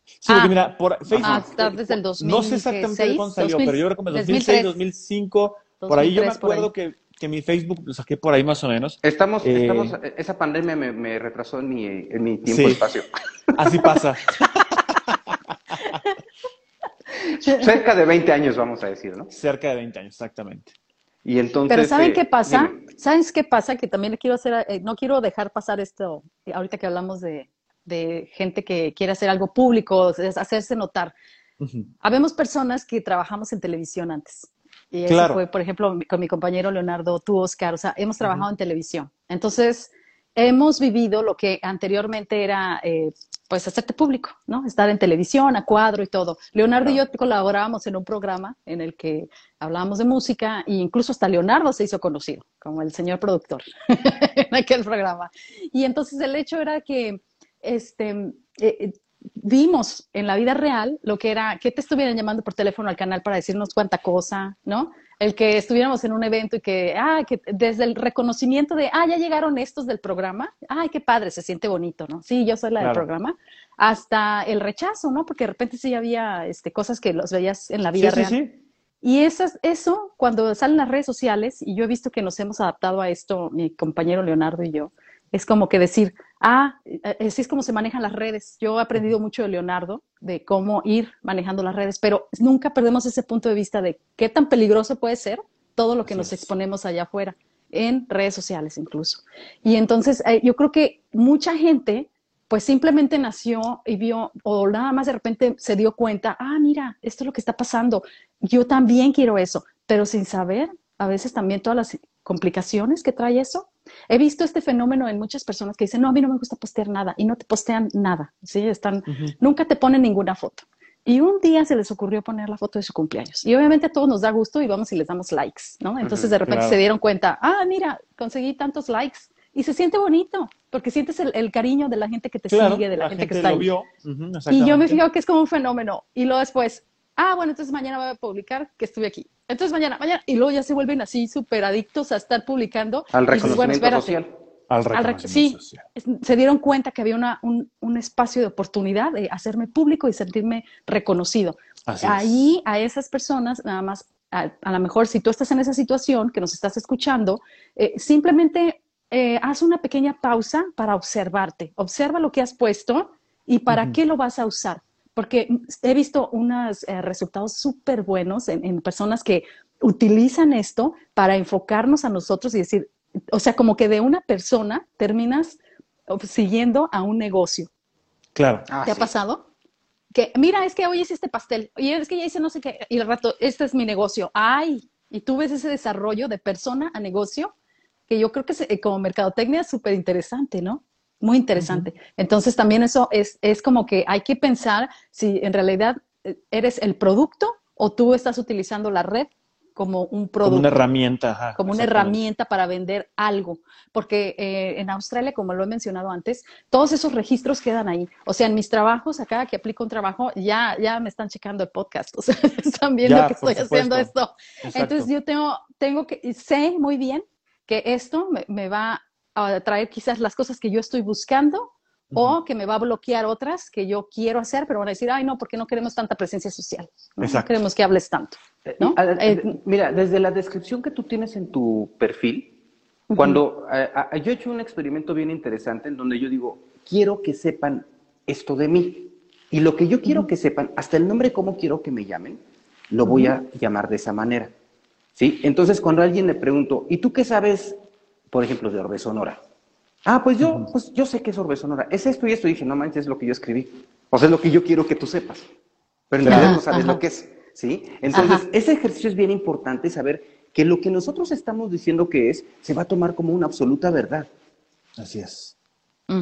Sí, porque ah. mira, por Facebook. Ah, está desde el 2006. No sé exactamente cuándo salió, pero yo creo que 2006, 2005, por ahí yo me acuerdo que, que, mi Facebook lo saqué por ahí más o menos. Estamos, eh, estamos esa pandemia me, me, retrasó en mi, en mi tiempo y espacio. Así pasa. Cerca de 20 años, vamos a decir, ¿no? Cerca de 20 años, exactamente. Y entonces, Pero ¿saben eh, qué pasa? ¿Sabes qué pasa? Que también quiero hacer, eh, no quiero dejar pasar esto, eh, ahorita que hablamos de, gente que quiere hacer algo público, hacerse notar. Habemos personas que trabajamos en televisión antes. Y eso fue, por ejemplo, con mi compañero Leonardo, tú, Oscar, o sea, hemos trabajado en televisión. Entonces, hemos vivido lo que anteriormente era, eh, pues, hacerte público, ¿no? Estar en televisión, a cuadro y todo. Leonardo y yo colaborábamos en un programa en el que hablábamos de música e incluso hasta Leonardo se hizo conocido como el señor productor en aquel programa. Y entonces el hecho era que, este, eh, vimos en la vida real lo que era que te estuvieran llamando por teléfono al canal para decirnos cuánta cosa, ¿no? El que estuviéramos en un evento y que, ah, que desde el reconocimiento de, ah, ya llegaron estos del programa, ay, qué padre, se siente bonito, ¿no? Sí, yo soy la del programa, hasta el rechazo, ¿no? Porque de repente sí había este, cosas que los veías en la vida real. Sí, sí. Y eso, eso, cuando salen las redes sociales, y yo he visto que nos hemos adaptado a esto, mi compañero Leonardo y yo, es como que decir, ah, eh, así es como se manejan las redes. Yo he aprendido mucho de Leonardo, de cómo ir manejando las redes, pero nunca perdemos ese punto de vista de qué tan peligroso puede ser todo lo que nos exponemos allá afuera, en redes sociales incluso. Y entonces eh, yo creo que mucha gente pues simplemente nació y vio, o nada más de repente se dio cuenta, ah, mira, esto es lo que está pasando, yo también quiero eso, pero sin saber a veces también todas las complicaciones que trae eso. He visto este fenómeno en muchas personas que dicen, no, a mí no me gusta postear nada y no te postean nada, ¿sí? Están, nunca te ponen ninguna foto. Y un día se les ocurrió poner la foto de su cumpleaños. Y obviamente a todos nos da gusto y vamos y les damos likes, ¿no? Entonces de repente se dieron cuenta, ah, mira, conseguí tantos likes. Y se siente bonito, porque sientes el, cariño de la gente que te sigue, de la, gente, que está ahí. y yo me fijo que es como un fenómeno. Y luego después, ah, bueno, entonces mañana voy a publicar que estuve aquí. Entonces mañana, mañana, y luego ya se vuelven así súper adictos a estar publicando. Al reconocimiento social. Al reconocimiento sí, se dieron cuenta que había una, un, un, espacio de oportunidad de hacerme público y sentirme reconocido. Ahí a esas personas, nada más, a, lo mejor si tú estás en esa situación, que nos estás escuchando, eh, simplemente eh, haz una pequeña pausa para observarte. Observa lo que has puesto y para qué lo vas a usar porque he visto unos eh, resultados súper buenos en, personas que utilizan esto para enfocarnos a nosotros y decir, o sea, como que de una persona terminas siguiendo a un negocio. Claro. ¿Te ha pasado? Que, mira, es que hoy hice este pastel, y es que ya hice no sé qué, y el rato, este es mi negocio. ¡Ay! Y tú ves ese desarrollo de persona a negocio, que yo creo que es, como mercadotecnia es súper interesante, ¿no? Muy interesante. Entonces también eso es, es como que hay que pensar si en realidad eh, eres el producto o tú estás utilizando la red como un producto. Como una herramienta. como una herramienta para vender algo. Porque eh, en Australia, como lo he mencionado antes, todos esos registros quedan ahí. O sea, en mis trabajos, acá que aplico un trabajo, ya, ya me están checando el podcast. O sea, están viendo que estoy haciendo esto. Entonces yo tengo, tengo que, sé muy bien que esto me, me va a traer quizás las cosas que yo estoy buscando o que me va a bloquear otras que yo quiero hacer, pero van a decir, ay, no, porque no queremos tanta presencia social. No, queremos que hables tanto. Eh, eh, mira, desde la descripción que tú tienes en tu perfil, cuando eh, yo he hecho un experimento bien interesante en donde yo digo, quiero que sepan esto de mí. Y lo que yo quiero que sepan, hasta el nombre cómo quiero que me llamen, lo voy a llamar de esa manera. ¿Sí? Entonces, cuando alguien le pregunto, ¿y tú qué sabes por ejemplo, de Orbe Sonora. Ah, pues yo, pues yo sé que es Orbe Sonora. Es esto y esto. Y dije, no manches, es lo que yo escribí. O sea, es lo que yo quiero que tú sepas. Pero en realidad no sabes lo que es. ¿Sí? Entonces, ese ejercicio es bien importante saber que lo que nosotros estamos diciendo que es, se va a tomar como una absoluta verdad. Así es.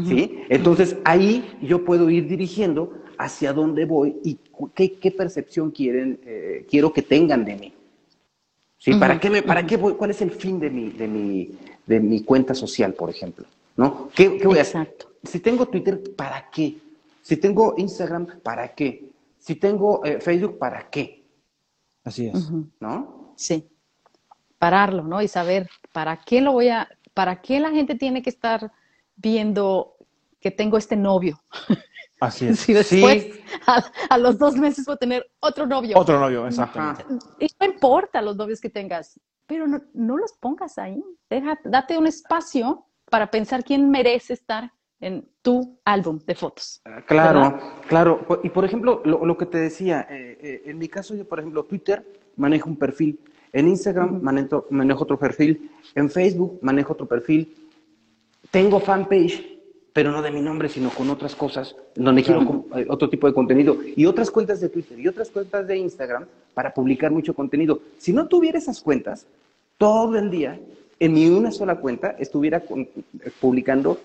¿Sí? Entonces, ahí yo puedo ir dirigiendo hacia dónde voy y qué, percepción quieren, eh, quiero que tengan de mí. ¿Sí? ¿Para qué me, para qué voy, cuál es el fin de mi, de mi, de mi cuenta social, por ejemplo. ¿No? ¿Qué, voy a hacer? Si tengo Twitter, ¿para qué? Si tengo Instagram, ¿para qué? Si tengo eh, Facebook, ¿para qué? Así es. ¿No? Sí. Pararlo, ¿no? Y saber para qué lo voy a, para qué la gente tiene que estar viendo que tengo este novio. Así es. Si después, a, los dos meses voy a tener otro novio. Otro novio, exactamente. Y no importa los novios que tengas pero no, no los pongas ahí. Deja, date un espacio para pensar quién merece estar en tu álbum de fotos. Ah, claro, claro. Y por ejemplo, lo, que te decía, eh, eh, en mi caso yo, por ejemplo, Twitter manejo un perfil, en Instagram manejo, manejo, otro perfil, en Facebook manejo otro perfil, tengo fanpage, pero no de mi nombre, sino con otras cosas, donde quiero eh, otro tipo de contenido, y otras cuentas de Twitter y otras cuentas de Instagram para publicar mucho contenido. Si no tuviera esas cuentas, todo el día, en mi una sola cuenta, estuviera publicando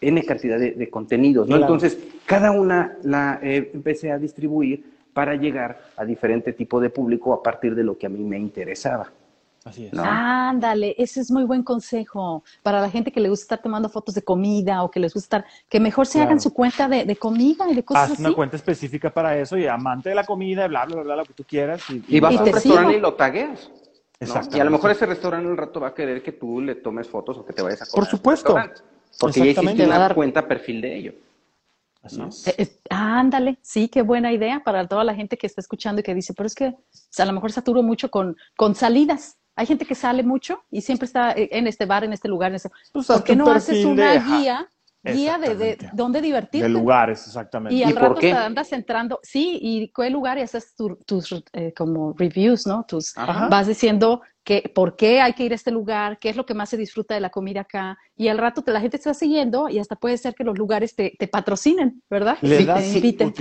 N cantidad de, contenidos. ¿no? Entonces, cada una la eh, empecé a distribuir para llegar a diferente tipo de público a partir de lo que a mí me interesaba. Así es. Ándale, ese es muy buen consejo para la gente que le gusta estar tomando fotos de comida o que les gusta estar, que mejor se hagan su cuenta de, comida y de cosas Haz una cuenta específica para eso y amante de la comida, bla, bla, bla, lo que tú quieras. Y, vas a un restaurante y lo tagueas. Exacto. Y a lo mejor ese restaurante un rato va a querer que tú le tomes fotos o que te vayas a comer. Por supuesto. Porque ya hiciste una cuenta perfil de ello. Así es. Eh, ándale, sí, qué buena idea para toda la gente que está escuchando y que dice, pero es que a lo mejor saturo mucho con, con salidas. Hay gente que sale mucho y siempre está eh, en este bar, en este lugar. En este... Pues ¿Por qué no haces una guía? guía de, de, dónde divertirte. De lugares, exactamente. Y al rato te andas entrando, sí, y qué lugar y haces tus eh, como reviews, ¿no? Tus, vas diciendo que, por qué hay que ir a este lugar, qué es lo que más se disfruta de la comida acá, y al rato te, la gente te va siguiendo y hasta puede ser que los lugares te, te patrocinen, ¿verdad? Le te inviten.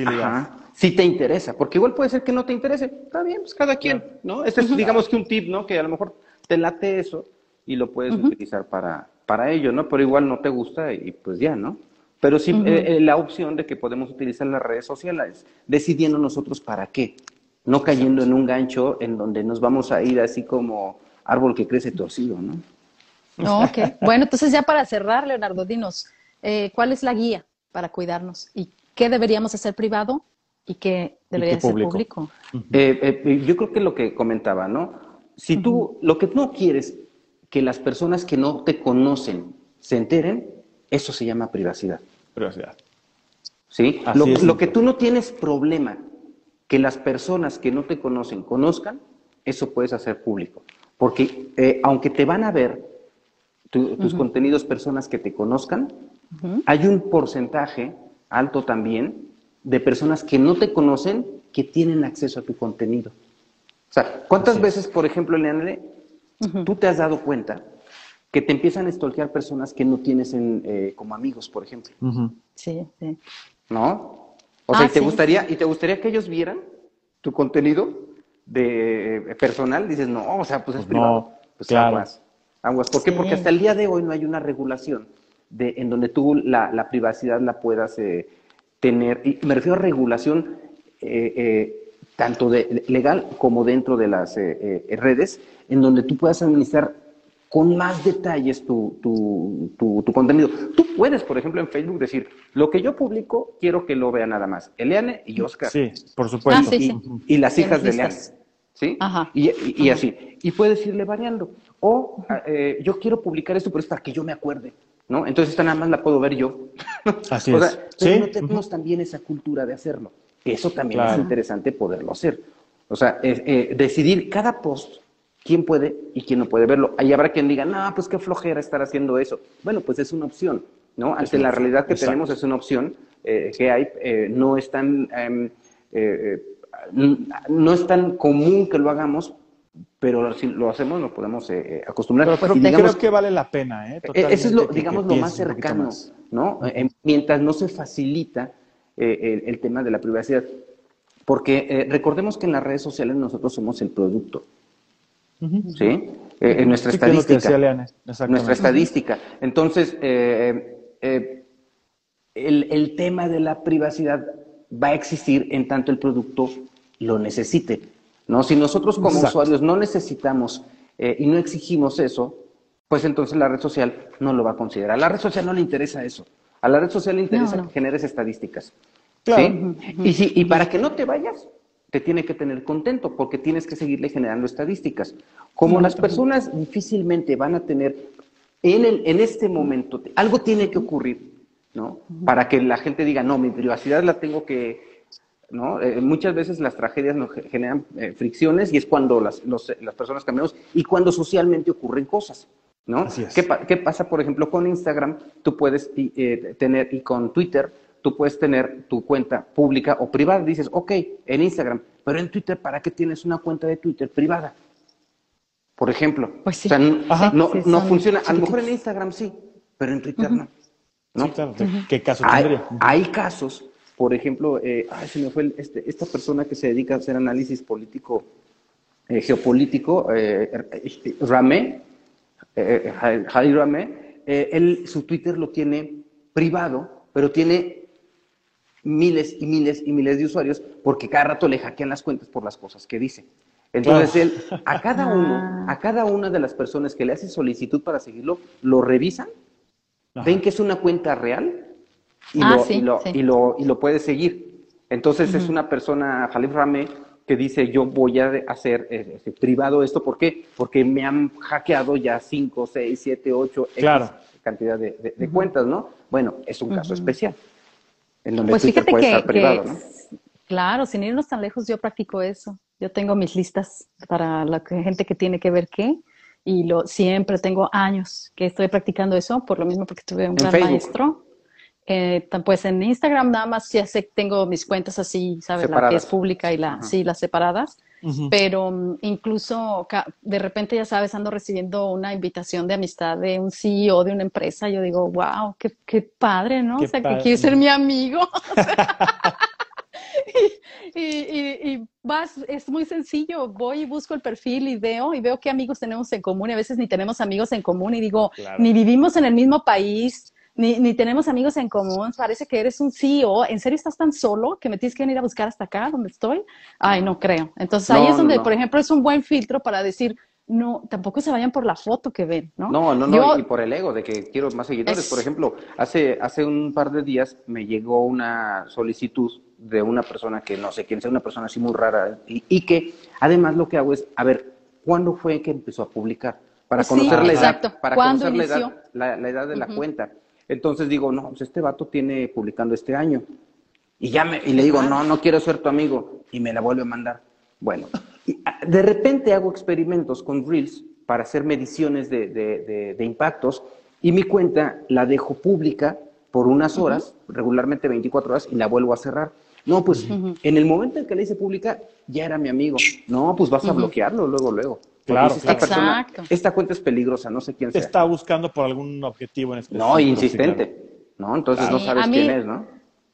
Si te interesa, porque igual puede ser que no te interese, está bien, pues cada quien, ¿no? Este es, digamos que un tip, ¿no? Que a lo mejor te late eso y lo puedes utilizar para, para ello, ¿no? Pero igual no te gusta y pues ya, ¿no? Pero sí eh, la opción de que podemos utilizar las redes sociales, decidiendo nosotros para qué, no cayendo en un gancho en donde nos vamos a ir así como árbol que crece torcido, ¿no? ok. Bueno, entonces ya para cerrar, Leonardo, dinos, eh, ¿cuál es la guía para cuidarnos? ¿Y qué deberíamos hacer privado y qué debería ser público? yo creo que lo que comentaba, ¿no? Si tú, lo que no quieres que las personas que no te conocen se enteren, eso se llama privacidad. Privacidad. ¿Sí? Lo, que tú no tienes problema que las personas que no te conocen conozcan, eso puedes hacer público. Porque eh, aunque te van a ver tus contenidos personas que te conozcan, hay un porcentaje alto también de personas que no te conocen que tienen acceso a tu contenido. O sea, ¿cuántas veces, por ejemplo, Leandre, Tú te has dado cuenta que te empiezan a estolquear personas que no tienes en, eh, como amigos, por ejemplo. Sí, sí. ¿No? O sea, ah, ¿y, te gustaría, ¿y te gustaría que ellos vieran tu contenido de eh, personal? Dices, no, o sea, pues es pues privado. Pues aguas. Aguas. ¿Por qué? Porque hasta el día de hoy no hay una regulación de, en donde tú la, privacidad la puedas eh, tener. Y me refiero a regulación tanto de, legal como dentro de las redes en donde tú puedas administrar con más detalles tu, tu, tu, contenido. Tú puedes, por ejemplo, en Facebook decir, lo que yo publico quiero que lo vea nada más Eliane y Oscar. Sí, por supuesto. Ah, y, las hijas de Eliane. ¿Sí? Ajá. Y, así. Y puedes irle variando. O eh, yo quiero publicar esto, pero es para que yo me acuerde. ¿no? Entonces esta nada más la puedo ver yo. Así es. pero no tenemos también esa cultura de hacerlo. Eso también es interesante poderlo hacer. O sea, eh, decidir cada post quién puede y quién no puede verlo. Ahí habrá quien diga, no, pues qué flojera estar haciendo eso. Bueno, pues es una opción, ¿no? Ante la realidad que tenemos es una opción eh, que hay, eh, no es tan... Em, eh, no es tan común que lo hagamos, pero si lo hacemos nos podemos acostumbrar. Pero, creo que vale la pena, ¿eh? eso es lo, digamos, lo más cercano, ¿no? mientras no se facilita el, el, tema de la privacidad. Porque recordemos que en las redes sociales nosotros somos el producto. ¿Sí? Eh, en nuestra estadística. Nuestra estadística. Entonces, eh, eh, el, tema de la privacidad va a existir en tanto el producto lo necesite. ¿no? Si nosotros como usuarios no necesitamos y no exigimos eso, pues entonces la red social no lo va a considerar. A la red social no le interesa eso. A la red social le interesa que generes estadísticas. y, si, y para que no te vayas, te tiene que tener contento porque tienes que seguirle generando estadísticas. Como las personas difícilmente van a tener en, el, en este momento, algo tiene que ocurrir, ¿no? Para que la gente diga, no, mi privacidad la tengo que, ¿no? Eh, muchas veces las tragedias nos generan eh, fricciones y es cuando las, las personas cambiamos y cuando socialmente ocurren cosas. ¿no? ¿Qué, ¿Qué, pasa, por ejemplo, con Instagram? Tú puedes eh, tener, y con Twitter, tú puedes tener tu cuenta pública o privada. Dices, ok, en Instagram, pero en Twitter, ¿para qué tienes una cuenta de Twitter privada? Por ejemplo. Pues sí. O sea, no, no, funciona. A lo mejor en Instagram sí, pero en Twitter no. ¿no? ¿Qué caso hay, Hay casos, por ejemplo, eh, ay, se me fue este, esta persona que se dedica a hacer análisis político, eh, geopolítico, eh, Ramé, eh, Ramé, él su Twitter lo tiene privado, pero tiene miles y miles y miles de usuarios porque cada rato le hackean las cuentas por las cosas que dice. Entonces él, a cada uno, ah. a cada una de las personas que le hace solicitud para seguirlo, lo revisan, ven que es una cuenta real y, ah, lo, y, lo, y, lo, puede seguir. Entonces es una persona, Jalif Rame, que dice yo voy a hacer eh, privado esto. ¿Por qué? Porque me han hackeado ya 5, 6, 7, 8 cantidad de, cuentas, ¿no? Bueno, es un caso especial. En donde pues fíjate que, estar privado, ¿no? Claro, sin irnos tan lejos, yo practico eso. Yo tengo mis listas para la gente que tiene que ver qué y lo siempre tengo años que estoy practicando eso, por lo mismo porque tuve un gran maestro. Eh, pues en Instagram nada más ya sé tengo mis cuentas así, ¿sabes? La que es pública y la, sí, las separadas. Pero mm, incluso de repente, ya sabes, ando recibiendo una invitación de amistad de un CEO de una empresa. Yo digo, wow, qué, qué padre, ¿no? o sea, que quiere ser mi amigo. y, y, vas, es muy sencillo, voy y busco el perfil y veo, y veo qué amigos tenemos en común, y a veces ni tenemos amigos en común, y digo, ni vivimos en el mismo país, ni, ni, tenemos amigos en común, parece que eres un CEO, ¿en serio estás tan solo que me tienes que venir a buscar hasta acá donde estoy? Ay, no creo. Entonces ahí es donde, por ejemplo, es un buen filtro para decir, no, tampoco se vayan por la foto que ven, ¿no? No, no, no, y por el ego de que quiero más seguidores. Por ejemplo, hace, hace un par de días me llegó una solicitud de una persona que no sé quién sea, una persona así muy rara, y, que además lo que hago es, a ver, ¿cuándo fue que empezó a publicar? Para conocer la edad, para conocer la edad, la, edad, de la cuenta. Entonces digo, no, pues este vato tiene publicando este año. Y ya me, y le digo, no, no quiero ser tu amigo. Y me la vuelve a mandar. Bueno, ah, de repente hago experimentos con Reels para hacer mediciones de, de, impactos y mi cuenta la dejo pública por unas horas, regularmente 24 horas, y la vuelvo a cerrar. No, pues en el momento en que la hice pública, ya era mi amigo. No, pues vas a bloquearlo luego, luego. Claro, esta, esta cuenta es peligrosa, no sé quién sea. Está buscando por algún objetivo en específico. No, insistente. No, entonces no sabes quién es, ¿no?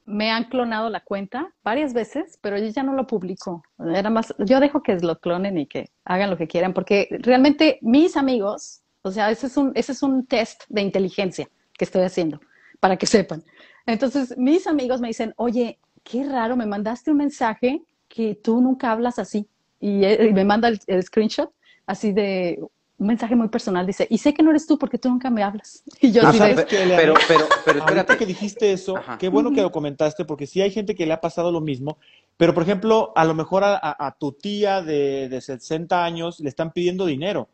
Me han clonado la cuenta varias veces, pero yo ya no lo publico. Era más, yo dejo que lo clonen y que hagan lo que quieran, porque realmente mis amigos, o sea, ese es un, ese es un test de inteligencia que estoy haciendo, para que sepan. Entonces, mis amigos me dicen, oye, qué raro, me mandaste un mensaje que tú nunca hablas así. Y, eh, me manda el screenshot así de un mensaje muy personal, dice, y sé que no eres tú porque tú nunca me hablas. Y yo sí pero, pero, pero, espérate que dijiste eso, qué bueno que lo comentaste, porque sí hay gente que le ha pasado lo mismo, pero por ejemplo, a lo mejor a, tu tía de, de 60 años le están pidiendo dinero.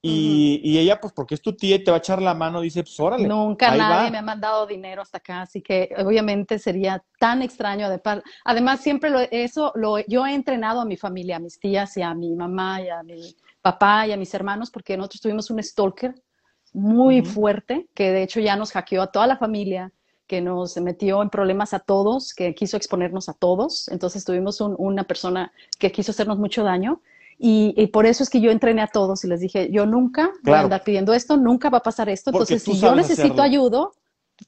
Y, y, ella, pues porque es tu tía y te va a echar la mano, dice, pues órale. Nunca nadie me ha mandado dinero hasta acá, así que obviamente sería tan extraño. De Además, siempre lo, eso, lo, yo he entrenado a mi familia, a mis tías y a mi mamá y a mi papá y a mis hermanos, porque nosotros tuvimos un stalker muy fuerte, que de hecho ya nos hackeó a toda la familia, que nos metió en problemas a todos, que quiso exponernos a todos. Entonces tuvimos una persona que quiso hacernos mucho daño. Y, por eso es que yo entrené a todos y les dije, yo nunca voy a andar pidiendo esto, nunca va a pasar esto. Entonces, si yo necesito ayuda,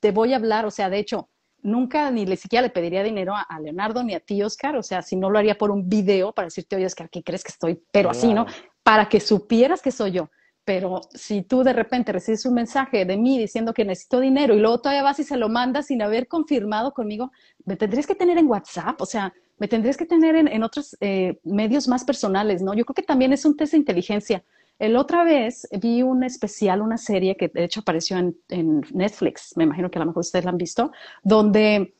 te voy a hablar. O sea, de hecho, nunca ni le siquiera le pediría dinero a, Leonardo ni a ti, Oscar. O sea, si no lo haría por un video para decirte, oye, Oscar, ¿qué crees que estoy? Pero así, ¿no? Para que supieras que soy yo. Pero si tú de repente recibes un mensaje de mí diciendo que necesito dinero y luego todavía vas y se lo mandas sin haber confirmado conmigo, me tendrías que tener en WhatsApp. O sea, me tendrías que tener en, otros eh, medios más personales, ¿no? Yo creo que también es un test de inteligencia. El otra vez vi un especial, una serie que de hecho apareció en, Netflix, me imagino que a lo mejor ustedes la han visto, donde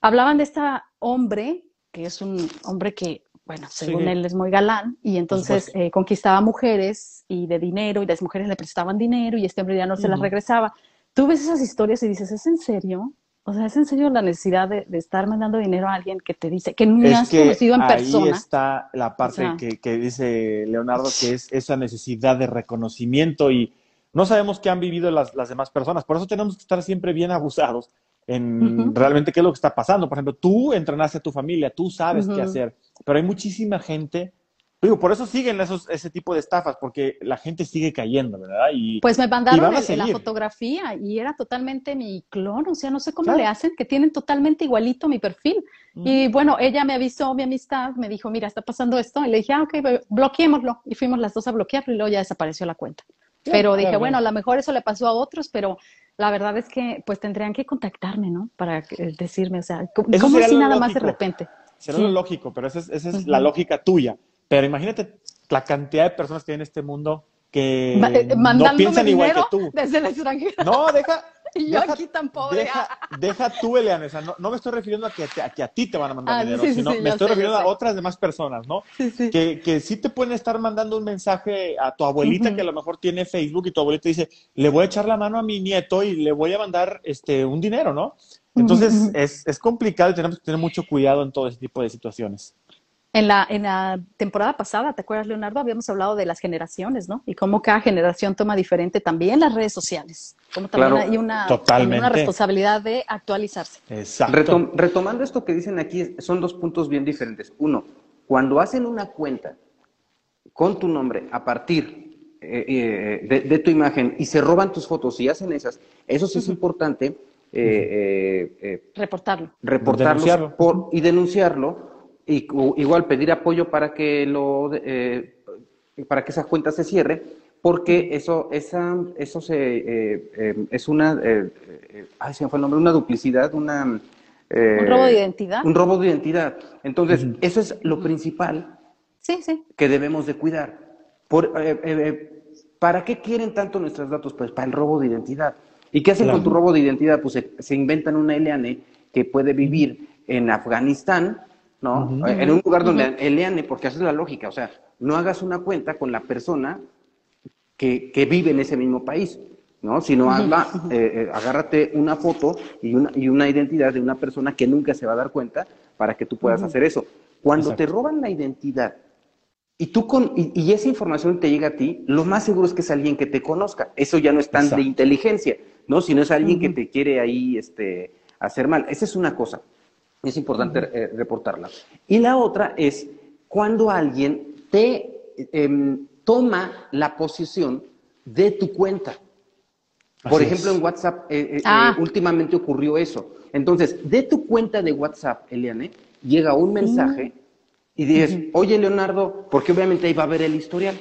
hablaban de este hombre, que es un hombre que, bueno, según él es muy galán, y entonces eh, conquistaba mujeres y de dinero, y las mujeres le prestaban dinero, y este hombre ya no se las regresaba. Tú ves esas historias y dices, ¿es en serio? O sea, es en serio la necesidad de, estar mandando dinero a alguien que te dice que no has conocido en persona. Ahí está la parte que, dice Leonardo, que es esa necesidad de reconocimiento y no sabemos qué han vivido las, demás personas. Por eso tenemos que estar siempre bien abusados en realmente qué es lo que está pasando. Por ejemplo, tú entrenaste a tu familia, tú sabes qué hacer, pero hay muchísima gente Digo, por eso siguen esos, ese tipo de estafas, porque la gente sigue cayendo, ¿verdad? Y, pues me mandaron la fotografía y era totalmente mi clon, o sea, no sé cómo le hacen, que tienen totalmente igualito mi perfil. Mm. Y bueno, ella me avisó, mi amistad, me dijo, mira, está pasando esto, y le dije, ah, ok, bloqueémoslo. Y fuimos las dos a bloquearlo y luego ya desapareció la cuenta. pero dije, bueno, a lo mejor eso le pasó a otros, pero la verdad es que pues tendrían que contactarme, ¿no? Para eh, decirme, o sea, ¿cómo, así nada más de repente? Será lo lógico, pero esa es, esa es la lógica tuya pero imagínate la cantidad de personas que hay en este mundo que eh, no piensan igual que tú. Desde el extranjero. No, deja, y yo aquí tampoco. Deja, deja tú, Eliane, o sea, no, no, me estoy refiriendo a que, a que a ti te van a mandar ah, dinero, sino me estoy refiriendo a otras demás personas, ¿no? Que, que sí te pueden estar mandando un mensaje a tu abuelita que a lo mejor tiene Facebook y tu abuelita dice, le voy a echar la mano a mi nieto y le voy a mandar este, un dinero, ¿no? Entonces es, es complicado y tenemos que tener mucho cuidado en todo ese tipo de situaciones. En la, en la temporada pasada, ¿te acuerdas, Leonardo? Habíamos hablado de las generaciones, ¿no? Y cómo cada generación toma diferente también las redes sociales. Como también hay una, una, responsabilidad de actualizarse. Exacto. retomando esto que dicen aquí, son dos puntos bien diferentes. Uno, cuando hacen una cuenta con tu nombre a partir eh, eh, de, tu imagen y se roban tus fotos y hacen esas, eso sí es importante. Eh, reportarlo. Reportarlo por, y denunciarlo y, igual pedir apoyo para que lo eh, para que esa cuenta se cierre porque eso esa eso se eh, eh, es una ay se me fue el nombre una duplicidad una un robo de identidad un robo de identidad. Entonces eso es lo principal sí, sí. que debemos de cuidar. Por para qué quieren tanto nuestros datos pues para el robo de identidad. Y qué hacen con tu robo de identidad pues se, se inventan una LAN que puede vivir en Afganistán ¿no? En un lugar donde Eliane, porque esa es la lógica, o sea, no hagas una cuenta con la persona que, que vive en ese mismo país, ¿no? Sino hazla, eh, eh, agárrate una foto y una, y una identidad de una persona que nunca se va a dar cuenta para que tú puedas hacer eso. Cuando te roban la identidad y, tú con, y, esa información te llega a ti, lo más seguro es que es alguien que te conozca. Eso ya no es tan de inteligencia, ¿no? Sino es alguien que te quiere ahí este, hacer mal. Esa es una cosa. Es importante eh, reportarla. Y la otra es cuando alguien te em, toma la posición de tu cuenta. Por ejemplo, en WhatsApp eh, eh, ah. últimamente ocurrió eso. Entonces, de tu cuenta de WhatsApp, Eliane, llega un mensaje y dices, oye, Leonardo, porque obviamente ahí va a ver el historial.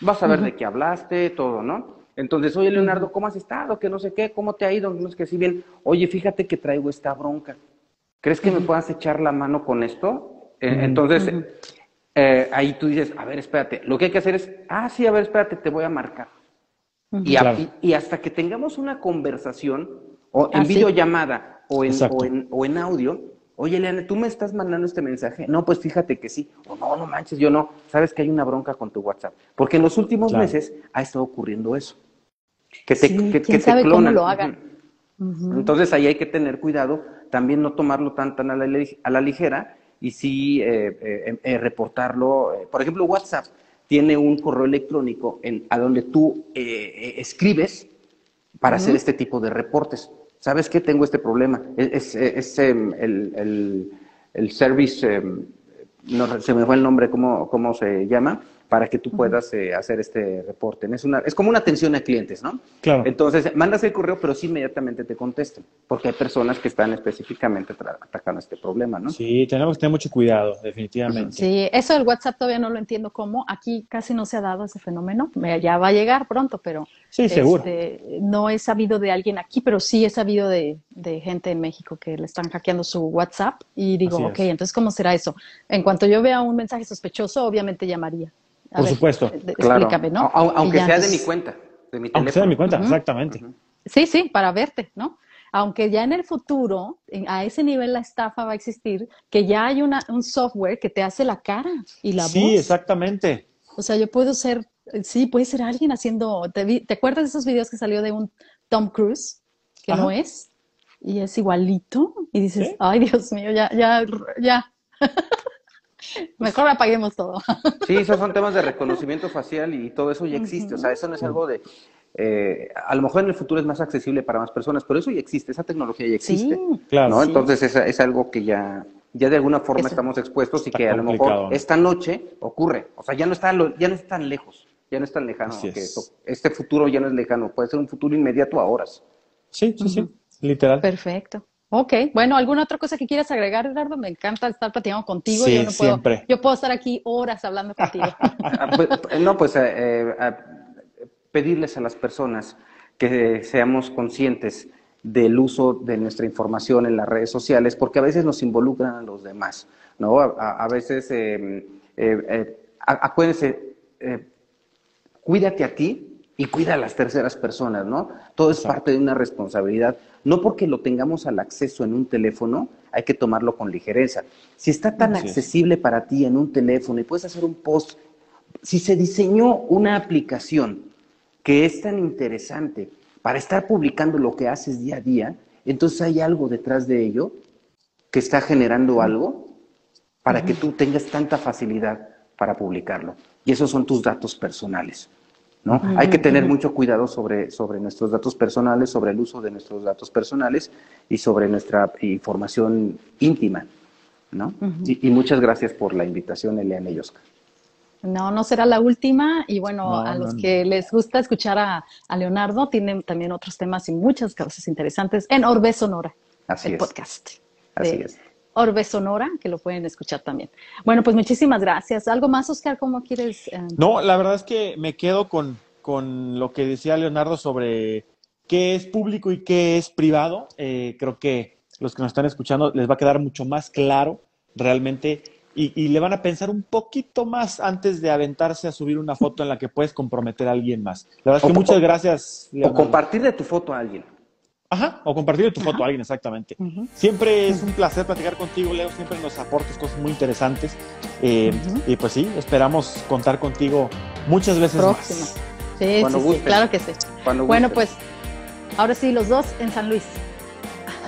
Vas a ver de qué hablaste, todo, ¿no? Entonces, oye, Leonardo, ¿cómo has estado? Que no sé qué, ¿cómo te ha ido? No es que si bien, oye, fíjate que traigo esta bronca. ¿Crees que me puedas echar la mano con esto? Eh, entonces, eh, ahí tú dices, a ver, espérate, lo que hay que hacer es, ah, sí, a ver, espérate, te voy a marcar. y, y, hasta que tengamos una conversación, o en ah, videollamada, o en, o en, o, en, audio, oye, Leana, ¿tú me estás mandando este mensaje? No, pues fíjate que sí. O no, no manches, yo no. Sabes que hay una bronca con tu WhatsApp. Porque en los últimos meses ha estado ocurriendo eso. Que te, que, ¿quién sabe cómo lo hagan? Entonces ahí hay que tener cuidado también no tomarlo tan, tan a, la, ligera y sí eh, eh, eh, reportarlo. Por ejemplo, WhatsApp tiene un correo electrónico en, a donde tú escribes para hacer este tipo de reportes. ¿Sabes qué? Tengo este problema. Es, es, em, el, el, service, em, no, se me fue el nombre, ¿cómo, cómo se llama? Para que tú puedas eh, hacer este reporte. Es, una, es como una atención a clientes, ¿no? Claro. Entonces, mandas el correo, pero sí inmediatamente te contestan, porque hay personas que están específicamente atacando este problema, ¿no? Sí, tenemos que tener mucho cuidado, definitivamente. Sí, eso del WhatsApp todavía no lo entiendo cómo. Aquí casi no se ha dado ese fenómeno. Ya va a llegar pronto, pero sí, seguro. Este, no he sabido de alguien aquí, pero sí he sabido de, gente en México que le están hackeando su WhatsApp y digo, ok, entonces, ¿cómo será eso? En cuanto yo vea un mensaje sospechoso, obviamente llamaría. Por supuesto. Explícame, ¿no? Aunque sea de mi cuenta, de mi Aunque sea de mi cuenta, exactamente. Sí, sí, para verte, ¿no? Aunque ya en el futuro, a ese nivel la estafa va a existir, que ya hay una, un software que te hace la cara y la voz. Sí, exactamente. O sea, yo puedo ser, sí, puede ser alguien haciendo, ¿te, acuerdas de esos videos que salió de un Tom Cruise, que no es? Y es igualito, y dices, ay Dios mío, ya, ya, ya. Mejor apaguemos todo. Sí, esos son temas de reconocimiento facial y todo eso ya existe. O sea, eso no es algo de... Eh, a lo mejor en el futuro es más accesible para más personas, pero eso ya existe, esa tecnología ya existe. Sí, claro. ¿no? Entonces es, es, algo que ya, ya de alguna forma estamos expuestos y que a lo mejor esta noche ocurre. O sea, ya no está, ya no es tan lejos, ya no es tan lejano. este futuro ya no es lejano, puede ser un futuro inmediato a horas. Sí, sí, sí, literal. Perfecto. Ok, bueno, ¿alguna otra cosa que quieras agregar, Eduardo? Me encanta estar platicando contigo. Sí, yo no puedo, siempre. Yo puedo estar aquí horas hablando contigo. Ah, pues, no, pues eh, eh, pedirles a las personas que seamos conscientes del uso de nuestra información en las redes sociales, porque a veces nos involucran a los demás, ¿no? A, veces eh, acuérdense, eh, cuídate a ti y cuida a las terceras personas, ¿no? Todo es parte de una responsabilidad. No porque lo tengamos al acceso en un teléfono, hay que tomarlo con ligereza. Si está tan accesible para ti en un teléfono y puedes hacer un post, si se diseñó una aplicación que es tan interesante para estar publicando lo que haces día a día, entonces hay algo detrás de ello que está generando algo para que tú tengas tanta facilidad para publicarlo. Y esos son tus datos personales. ¿No? Hay que tener mucho cuidado sobre, sobre nuestros datos personales, sobre el uso de nuestros datos personales y sobre nuestra información íntima. ¿no? y, muchas gracias por la invitación, Eliana y Oscar. No, no será la última. Y bueno, a los que les gusta escuchar a, Leonardo, tienen también otros temas y muchas cosas interesantes en Orbe Sonora, Así el podcast. Así es. Orbe Sonora, que lo pueden escuchar también. Bueno, pues muchísimas gracias. ¿Algo más, Oscar? ¿Cómo quieres? Eh? No, la verdad es que me quedo con, lo que decía Leonardo sobre qué es público y qué es privado. Eh, creo que los que nos están escuchando les va a quedar mucho más claro realmente y, le van a pensar un poquito más antes de aventarse a subir una foto en la que puedes comprometer a alguien más. La verdad es que muchas gracias. O compartirle tu foto a alguien. Ajá, o compartirle tu foto a alguien, exactamente. Siempre es un placer platicar contigo, Leo. Siempre nos aportas cosas muy interesantes. Eh, y pues sí, esperamos contar contigo muchas veces Próxima. más. Sí, sí, claro que sí. bueno, pues ahora sí, los dos en San Luis.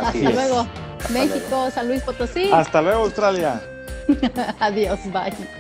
Hasta luego. México, San Luis Potosí. Hasta luego, Australia. Adiós, bye.